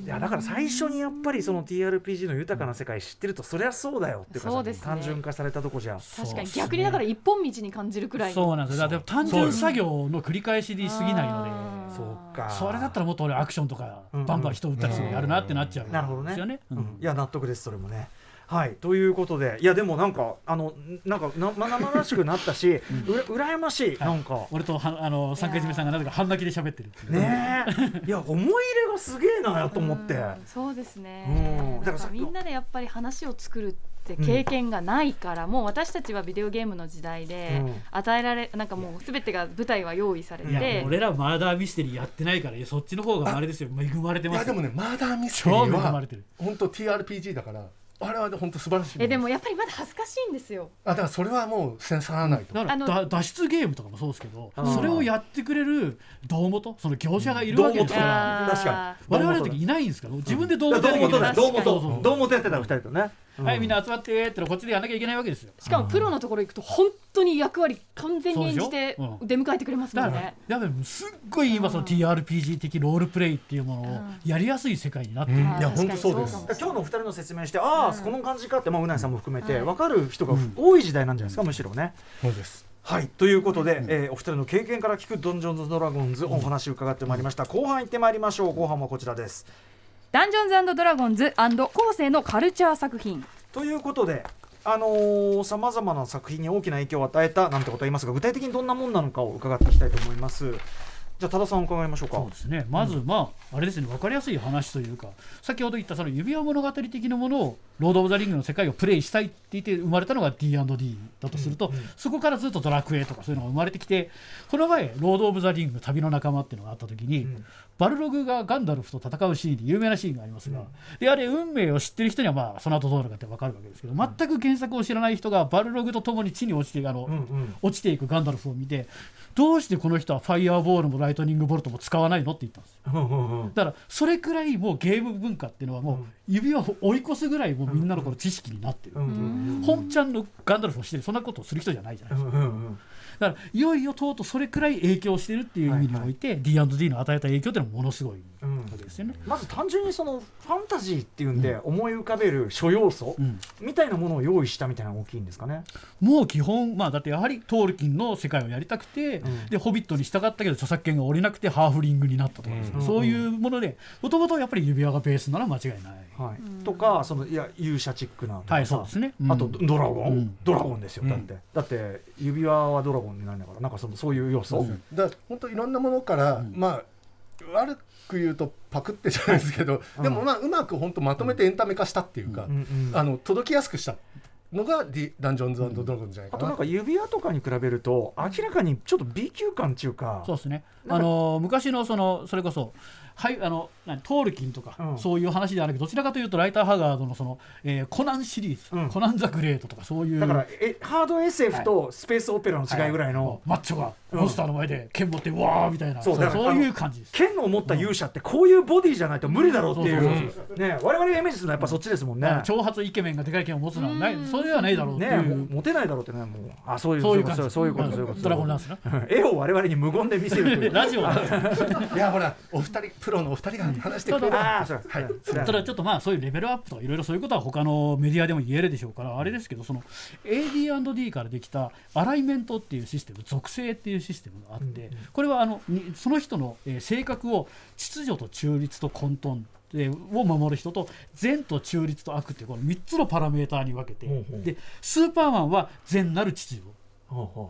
いやだから最初にやっぱりその TRPG の豊かな世界知ってるとそりゃそうだよっていうかさそうですね。単純化されたとこじゃん。確かに逆にだから一本道に感じるくらいの。そうなんですよ。だから単純作業の繰り返しに過ぎないので。そうか。それだったらもっと俺アクションとかうんうん。バンバン人撃ったりするのやるなってなっちゃうんなるほどね。ですよね。ううんん。いや納得ですそれもねはい。ということでいやでもなんかあのなんかな生々しくなったし、うら羨ましい、なんか。俺とはあの三回締めさんがなぜか半泣きで喋ってるっていう。ねえ。いや思い入れがすげえなと思って、うんそうですね。うん。だからみんなでやっぱり話を作るって経験がないから、もう私たちはビデオゲームの時代でうん。与えられなんかもうすべてが舞台は用意されいやて俺らマーダーミステリーやってないからいやそっちの方があれですよ。恵まれていますよ。やでもねマーダーミステリ超ーは恵まれてる本当 TRPG だからあれは本当素晴らしいえでもやっぱりまだ恥ずかしいんですよ。あだからそれはもうセンサないと。だからあのだ脱出ゲームとかもそうですけどうんそれをやってくれる胴元その業者がいるわけですから。あ確か我々の時いないんですから。自分で胴元どうもとだやらなきゃいけない。どうもとそうそうそうどう。もとやってた二人とね、はいみんな集まってってのこっちでやんなきゃいけないわけですよ。しかもプロのところ行くと本当に役割完全に演じて出迎えてくれますもだからんねやっぱりすっごい今その TRPG 的ロールプレイっていうものをやりやすい世界になってる、い。や本当そうです。今日のお二人の説明してああ、この感じかって、まあ、宇内さんも含めてはい。分かる人が多い時代なんじゃないですか、むしろね。そうです。はいということで、えーお二人の経験から聞く「ダンジョンズ・ドラゴンズ」お話伺ってまいりました。後半行ってまいりましょう。後半はこちらです。ダンジョンズドラゴンズ後世のカルチャー作品ということであのさまざまな作品に大きな影響を与えたなんてことは言いますが具体的にどんなもんなのかを伺っていきたいと思います。じゃあ多田さん伺いましょうか。そうですねまずまああれですね分かりやすい話というか先ほど言ったその指輪物語的なものをロード・オブ・ザ・リングの世界をプレイしたいって言って生まれたのが D&D だとすると、そこからずっとドラクエとかそういうのが生まれてきてこの前ロード・オブ・ザ・リング旅の仲間っていうのがあった時に、ん。バルログがガンダルフと戦うシーンで有名なシーンがありますが、であれ運命を知ってる人にはまあその後どうなるかって分かるわけですけど、全く原作を知らない人がバルログと共に地に落ちてあの、うんうん。落ちていくガンダルフを見てどうしてこの人はファイアーボールもライトニングボルトも使わないのって言ったんですよ。うんうんうん。だからそれくらいもうゲーム文化っていうのはもう指輪を追い越すぐらいもうみんなのこの知識になってる、本ちゃんのガンダルフをしてそんなことをする人じゃないじゃないですか。だからいよいよとうとうそれくらい影響してるっていう意味において、D&D の与えた影響っていうのはものすごいですよね、まず単純にそのファンタジーっていうんで思い浮かべる諸要素うん。みたいなものを用意したみたいなのが大きいんですかね？もう基本まあだってやはりトールキンの世界をやりたくて、うん。でホビットに従ったけど著作権が下りなくてハーフリングになったとかね、うん。そういうものでもともとやっぱり指輪がベースなら間違いない、はい、とかそのいや勇者チックなとかさ。はいそうですね、うん。あとドラゴン、うん。ドラゴンですようん。だって、だって指輪はドラゴンになるんだから。なんかそのそういう要素、だ本当いろんなものから、まあ悪く言うとパクってじゃないですけど、でもまあうまく本当まとめてエンタメ化したっていうか、うんうんあの届きやすくしたのが、D、ダンジョンズドラゴンじゃないかな。あとなんか指輪とかに比べると明らかにちょっと B 級感っていうか。そうですね。あの昔のそのそれこそはいあの何トールキンとか、うん。そういう話ではなくどちらかというとライター・ハガードのその、えーコナンシリーズ、うん。コナン・ザ・グレートとかそういう。だからえハード SF とスペースオペラの違いぐらいの、マッチョがうんモンスターの前で剣持ってわーみたいな、そううそだからそういう感じです。剣を持った勇者ってこういうボディじゃないと無理だろうっていう。ね我々がイメージするのはやっぱそっちですもんね。あの長髪イケメンがでかい剣を持つのはない。それではないだろうっていねう、持てないだろうってねもう。あそういうそういう感じそういうことそういうこと。ドラゴンランスな。絵を我々に無言で見せるという。ラジオ いやほらお二人プロのお二人が話してくれる。ああそうはい。はいただちょっとまあそういうレベルアップとかいろいろそういうことは他のメディアでも言えるでしょうからあれですけどその AD&D からできたアライメントっていうシステム属性っていうシステムがあってこれはあのにその人のえー性格を秩序と中立と混沌でを守る人と善と中立と悪っていうこの3つのパラメーターに分けてほうほう。でスーパーマンは善なる秩序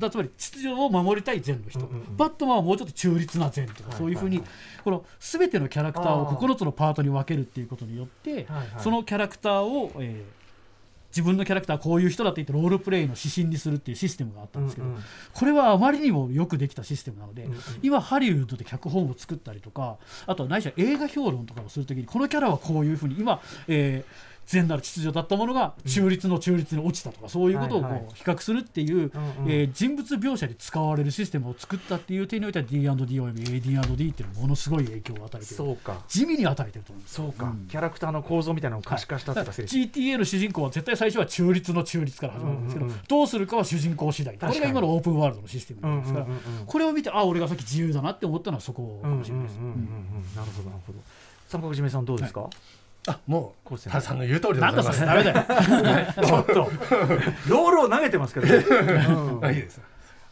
だつまり秩序を守りたい善の人、うんうんうん。バットマンはもうちょっと中立な善とか、はいそういうふうに、はいはいこの全てのキャラクターをあー。9つのパートに分けるっていうことによって、はいはいそのキャラクターを、えー自分のキャラクターはこういう人だって言ってロールプレイの指針にするっていうシステムがあったんですけど、うんうんこれはあまりにもよくできたシステムなので、うんうん。今ハリウッドで脚本を作ったりとかあとはないしは映画評論とかをするときにこのキャラはこういうふうに今、えー善なる秩序だったものが中立の中立に落ちたとか、そういうことをこはいはいう比較するっていう、えー人物描写に使われるシステムを作ったっていう点においては D&D および AD&D っていうのはものすごい影響を与えている。そうか。地味に与えてると思うんですそうか、うん。キャラクターの構造みたいなのを可視化したってか、だから GTA の主人公は絶対最初は中立の中立から始まるんですけど、どうするかは主人公次第。これが今のオープンワールドのシステムなんですから、これを見てあ俺がさっき自由だなって思ったのはそこかもしれないです、なるほどなるほど。三角締めさんどうですか、あもこうしてうタラさんの言う通りでござないます。それダメだよ。ちょっと。ロールを投げてますけど、うん。あいい。です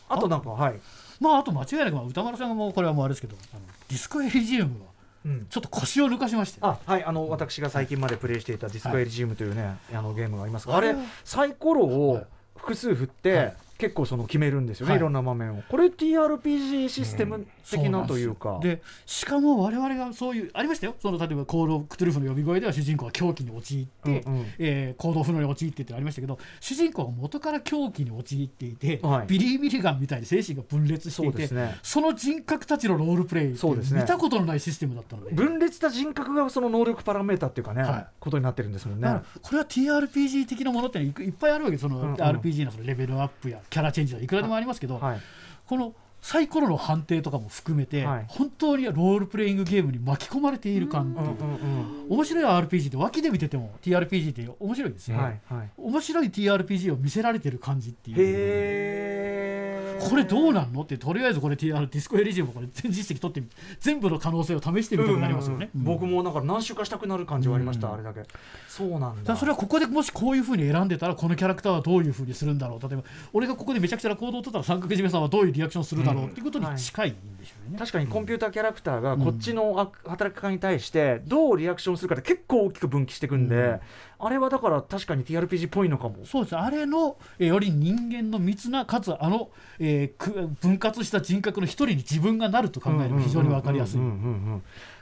あとなんかはい、まああと間違いなくまあ歌丸さんがもうこれはもうあれですけどあのディスコエリジウムはうん。ちょっと腰を抜かしまして。あはい。あの私が最近までプレイしていたディスコエリジウムというね、あのゲームがありますがあれサイコロをはい。複数振って、はい結構その決めるんですよね、はい。い、ろんな場面を。これ TRPG システム的なというか、でしかも我々がそういうありましたよ。その例えばコール・クトゥルフの呼び声では主人公は狂気に陥って、うんうん。えー行動不能に陥ってってありましたけど主人公は元から狂気に陥っていて、はい。ビリー・ミリガンみたいに精神が分裂していてそね。その人格たちのロールプレイね。見たことのないシステムだったので。分裂した人格がその能力パラメータっていうかね、はい。ことになってるんですもんね。これは TRPG 的なものっていっぱいあるわけそのうんうん。RPG のそのレベルアップやキャラチェンジとかいくらでもありますけど、はい。このサイコロの判定とかも含めて、はい。本当にロールプレイングゲームに巻き込まれている感っていう。か、面白い RPG って脇で見てても TRPG って面白いですよ、はい。はい。面白い TRPG を見せられてる感じっていう。これどうなんのってとりあえずこれ TR ディスコエリジウムこれ全実績取ってみ全部の可能性を試してみたくなりますよね、うんうんうん。僕もなんか何周かしたくなる感じはありました、うん。あれだけ。そうなんだ。それはここでもしこういうふうに選んでたらこのキャラクターはどういうふうにするんだろう。例えば俺がここでめちゃくちゃな行動を取ったら三角締めさんはどういうリアクションするだろうっていうことに近いんでしょうね。確かにコンピューターキャラクターがこっちのあ働き方に対してどうリアクションするかって結構大きく分岐していくんで、うん。あれはだから確かに TRPG っぽいのかも。そうです。あれの、えーより人間の密なかつあの、えーく分割した人格の一人に自分がなると考えれば非常に分かりやすい。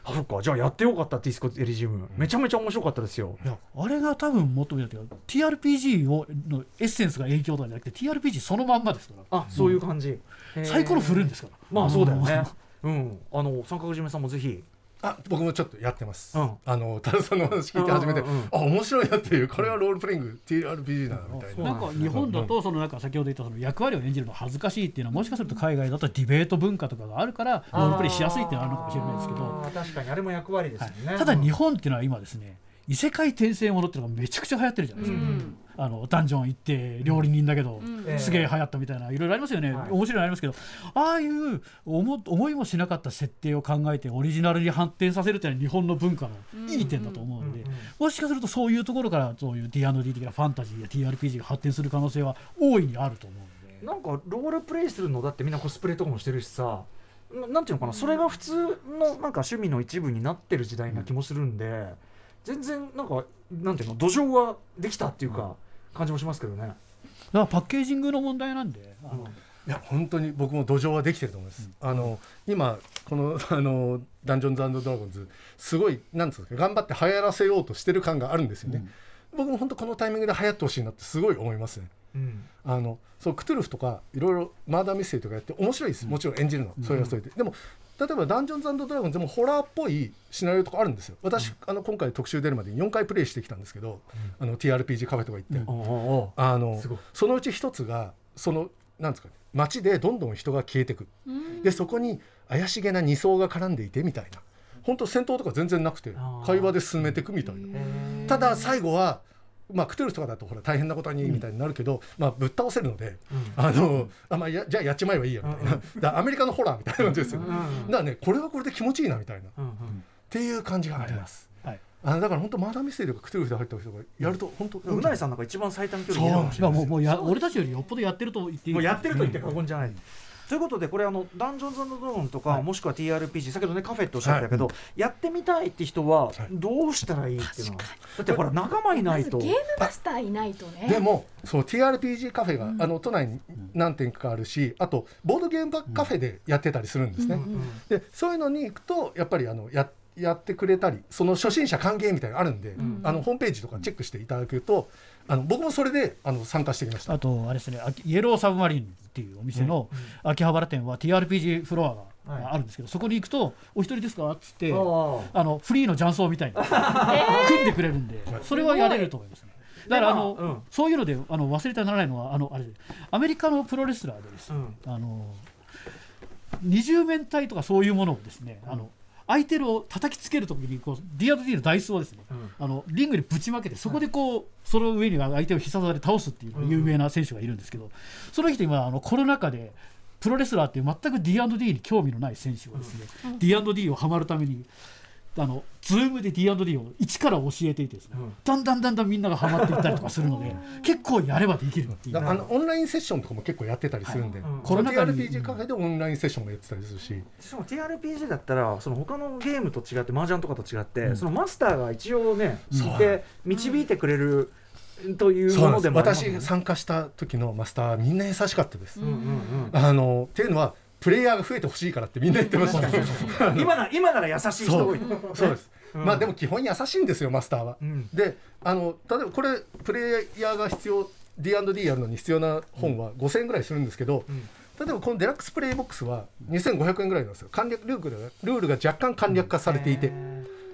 うんうんうんうんあそっか。じゃあやってよかったディスコエリジウム。めちゃめちゃ面白かったですよ。いやあれが多分求めたというか TRPG をのエッセンスが影響とかじゃなくて TRPG そのまんまですから。あそういう感じ、へーサイコロ振るんですから。まあそうだよね。うん。あの三角締めさんもぜひあ僕もちょっとやってます、うん。あのタラさんの話聞いて初めて、うんうんうん。あ面白いなっていうこれはロールプレイング TRPG だなみたいな、なんか日本だとそのなんか先ほど言ったその役割を演じるの恥ずかしいっていうのはもしかすると海外だとディベート文化とかがあるからロールプレイしやすいっていうのはあるのかもしれないですけど。確かにあれも役割ですよね、ただ日本っていうのは今ですね異世界転生ものっていうのがめちゃくちゃ流行ってるじゃないですか、うん。あのダンジョン行って料理人だけど、うん。ええすげえ流行ったみたいないろいろありますよね、はい。面白いのありますけどああいう思思いもしなかった設定を考えてオリジナルに発展させるっていうのは日本の文化のいい点だと思うので、うんうんうんもしかするとそういうところからそういう D&D 的なファンタジーや TRPG が発展する可能性は大いにあると思うんで。なんかロールプレイするのだってみんなコスプレとかもしてるしさ。ななんていうのかなそれが普通のなんか趣味の一部になってる時代な気もするんで、全然なんかなんていうの土壌はできたっていうか感じもしますけどね。だからパッケージングの問題なんで、あのいや本当に僕も土壌はできてると思います、あの今この あのダンジョンズドラゴンズすごいなんつうんですか頑張って流行らせようとしてる感があるんですよね、僕も本当このタイミングで流行ってほしいなってすごい思いますね。うん。あのそうクトゥルフとかいろいろマーダーミステリーとかやって面白いです。もちろん演じるの、それはそれで。でも例えばダンジョンズドラゴンズでもホラーっぽいシナリオとかあるんですよ。私、あの今回特集出るまでに4回プレイしてきたんですけど、あの TRPG カフェとか行って、うん。あのそのうち一つがそのなんですかね街でどんどん人が消えてく。でそこに怪しげな二層が絡んでいてみたいな。本当戦闘とか全然なくて会話で進めていくみたいな。ただ最後はまあクトゥルフとかだとほら大変なことにみたいになるけど、まあぶっ倒せるので、うん。あのあまあやじゃあやっちまえばいいやみたいな、だからアメリカのホラーみたいな感じですよ、うんだからねこれはこれで気持ちいいなみたいな。っうんうん。ていう感じがあります、はい。あのだから本当マーダーミステリーとかクトゥルフで入った人がやると本当うなりさんなんか一番最短距離いるかもしれない。そう。もうもうや俺たちよりよっぽどやってると言っていいもうやってると言って過言じゃない。ということでこれあのダンジョンズドラゴンとか、はい。もしくは TRPG 先ほどねカフェっておっしゃってたけど、やってみたいって人はどうしたらいいっていうのは、だってほら仲間いないと。まずゲームマスターいないとね。でもそう TRPG カフェが、あの都内に何店かあるしあとボードゲームカフェでやってたりするんですね。でそういうのに行くとやっぱりあのややってくれたりその初心者歓迎みたいなのあるんで、あのホームページとかチェックしていただくとあの僕もそれであの参加してきました。あ。とあれですねあイエローサブマリンっていうお店の秋葉原店は TRPG フロアはい。があるんですけど、そこに行くと「お一人ですか?」っつってあのフリーの雀荘みたいに 組んでくれるんで、それはやれると思いますね。だからあの、うん。そういうのであの忘れてはならないのはあのあれアメリカのプロレスラーでですね、うん。あの二重面体とかそういうものをですね、あの相手を叩きつけるときにこう D&D のダイスをですね、あのリングにぶちまけてそこでこう、その上に相手を必殺技で倒すっていう有名な選手がいるんですけど、その人今あのコロナ禍でプロレスラーっていう全く D&D に興味のない選手がですね、D&D をハマるためにあのズームで D&D を一から教えていてですね、だんだんだんだんみんながハマっていったりとかするので結構やればできるっていう。あのオンラインセッションとかも結構やってたりするんで、はい。TRPG カフェでオンラインセッションもやってたりするし、しかも TRPG だったらその他のゲームと違って麻雀とかと違って、そのマスターが一応ね、いて導いてくれるというものでもね私参加した時のマスターみんな優しかったです。うんうんうん。あのっていうのはプレイヤーが増えてほしいからってみんな言ってました。今な今なら優しい人多い。そう。です。うん。まあでも基本優しいんですよマスターは。うん。であの例えばこれプレイヤーが必要 D&D やるのに必要な本は5000円ぐらいするんですけど、例えばこのデラックスプレイボックスは2500円ぐらいなんですよ。簡略ルールがルールが若干簡略化されていて、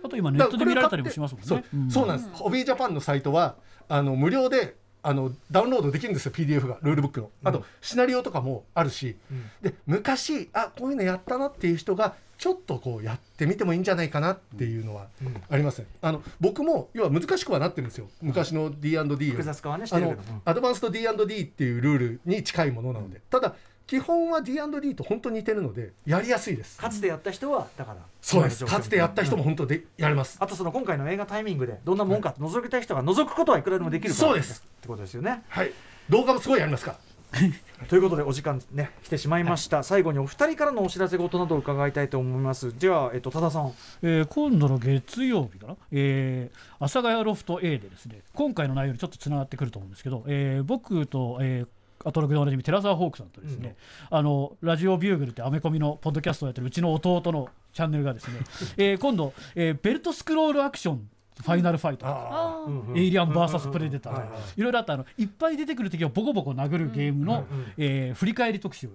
あと今ネットで見られたりもしますもんね。そう,、そうなんです、ホビージャパンのサイトはあの無料であのダウンロードできるんですよ PDF がルールブックの。あと、シナリオとかもあるし、で昔あこういうのやったなっていう人がちょっとこうやってみてもいいんじゃないかなっていうのはありますね、あの僕も要は難しくはなってるんですよ。昔の D&D 複雑化はねしてるけどうんアドバンスト D&D っていうルールに近いものなので、ただ基本は D&D と本当に似てるのでやりやすいです。かつてやった人はだからそうです。かつてやった人もも本当でやれます、あとその今回の映画タイミングでどんなもんか覗きたい人が覗くことはいくらでもできるそうです。ってことですよね。はい。動画もすごいありますから。ということでお時間ね来てしまいました、最後にお二人からのお知らせ事などを伺いたいと思います。じゃあえっと多田さん。えー今度の月曜日かな、えー、阿佐ヶ谷ロフト A でですね今回の内容にちょっとつながってくると思うんですけど、えー僕と、えーアトロクでおなじみ寺澤ホークさんとですね、あのラジオビューグルってアメコミのポッドキャストをやってるうちの弟のチャンネルがですね、えー今度、えーベルトスクロールアクションファイナルファイト。エイリアン VS プレデターとかいろいろあったあの。いっぱい出てくる敵をボコボコ殴るゲームの、えー振り返り特集。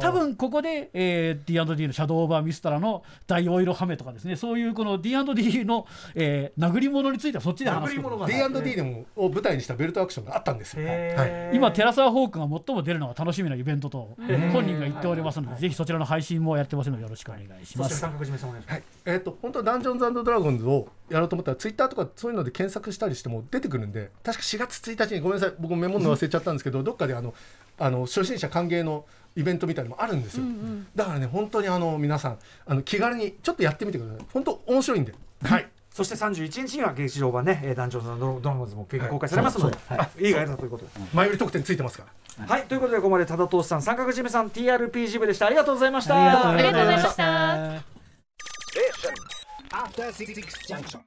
多分ここで、えー、D&D のシャドウオーバーミストラの大オイルハメとかですね。そういうこの D&D の、えー殴り物についてはそっちで話す。こと殴り物が D&D でもを舞台にしたベルトアクションがあったんですよ、はい、今テラサーホークが最も出るのが楽しみなイベントと本人が言っておりますのでぜひそちらの配信もやってますのでよろしくお願いします。はい、えっ、と本当ダンジョンズドラゴンズをやろうと思ったらツイッターとかそういうので検索したりしても出てくるんで確か4月1日にごめんなさい僕メモるの忘れちゃったんですけどどっかであのあの初心者歓迎のイベントみたいなのもあるんですよ、だからね本当にあの皆さんあの気軽にちょっとやってみてください。本当面白いんで。はい。そして31日には劇場版ね、えーダンジョンズドラゴンズも公開されますので、あい。い。がやだということで。前売り特典ついてますから。はい、ということでここまで多田投資さん、三角締めさん、TRPG 部でした。ありがとうございました。ありがとうございました。After Six Junction.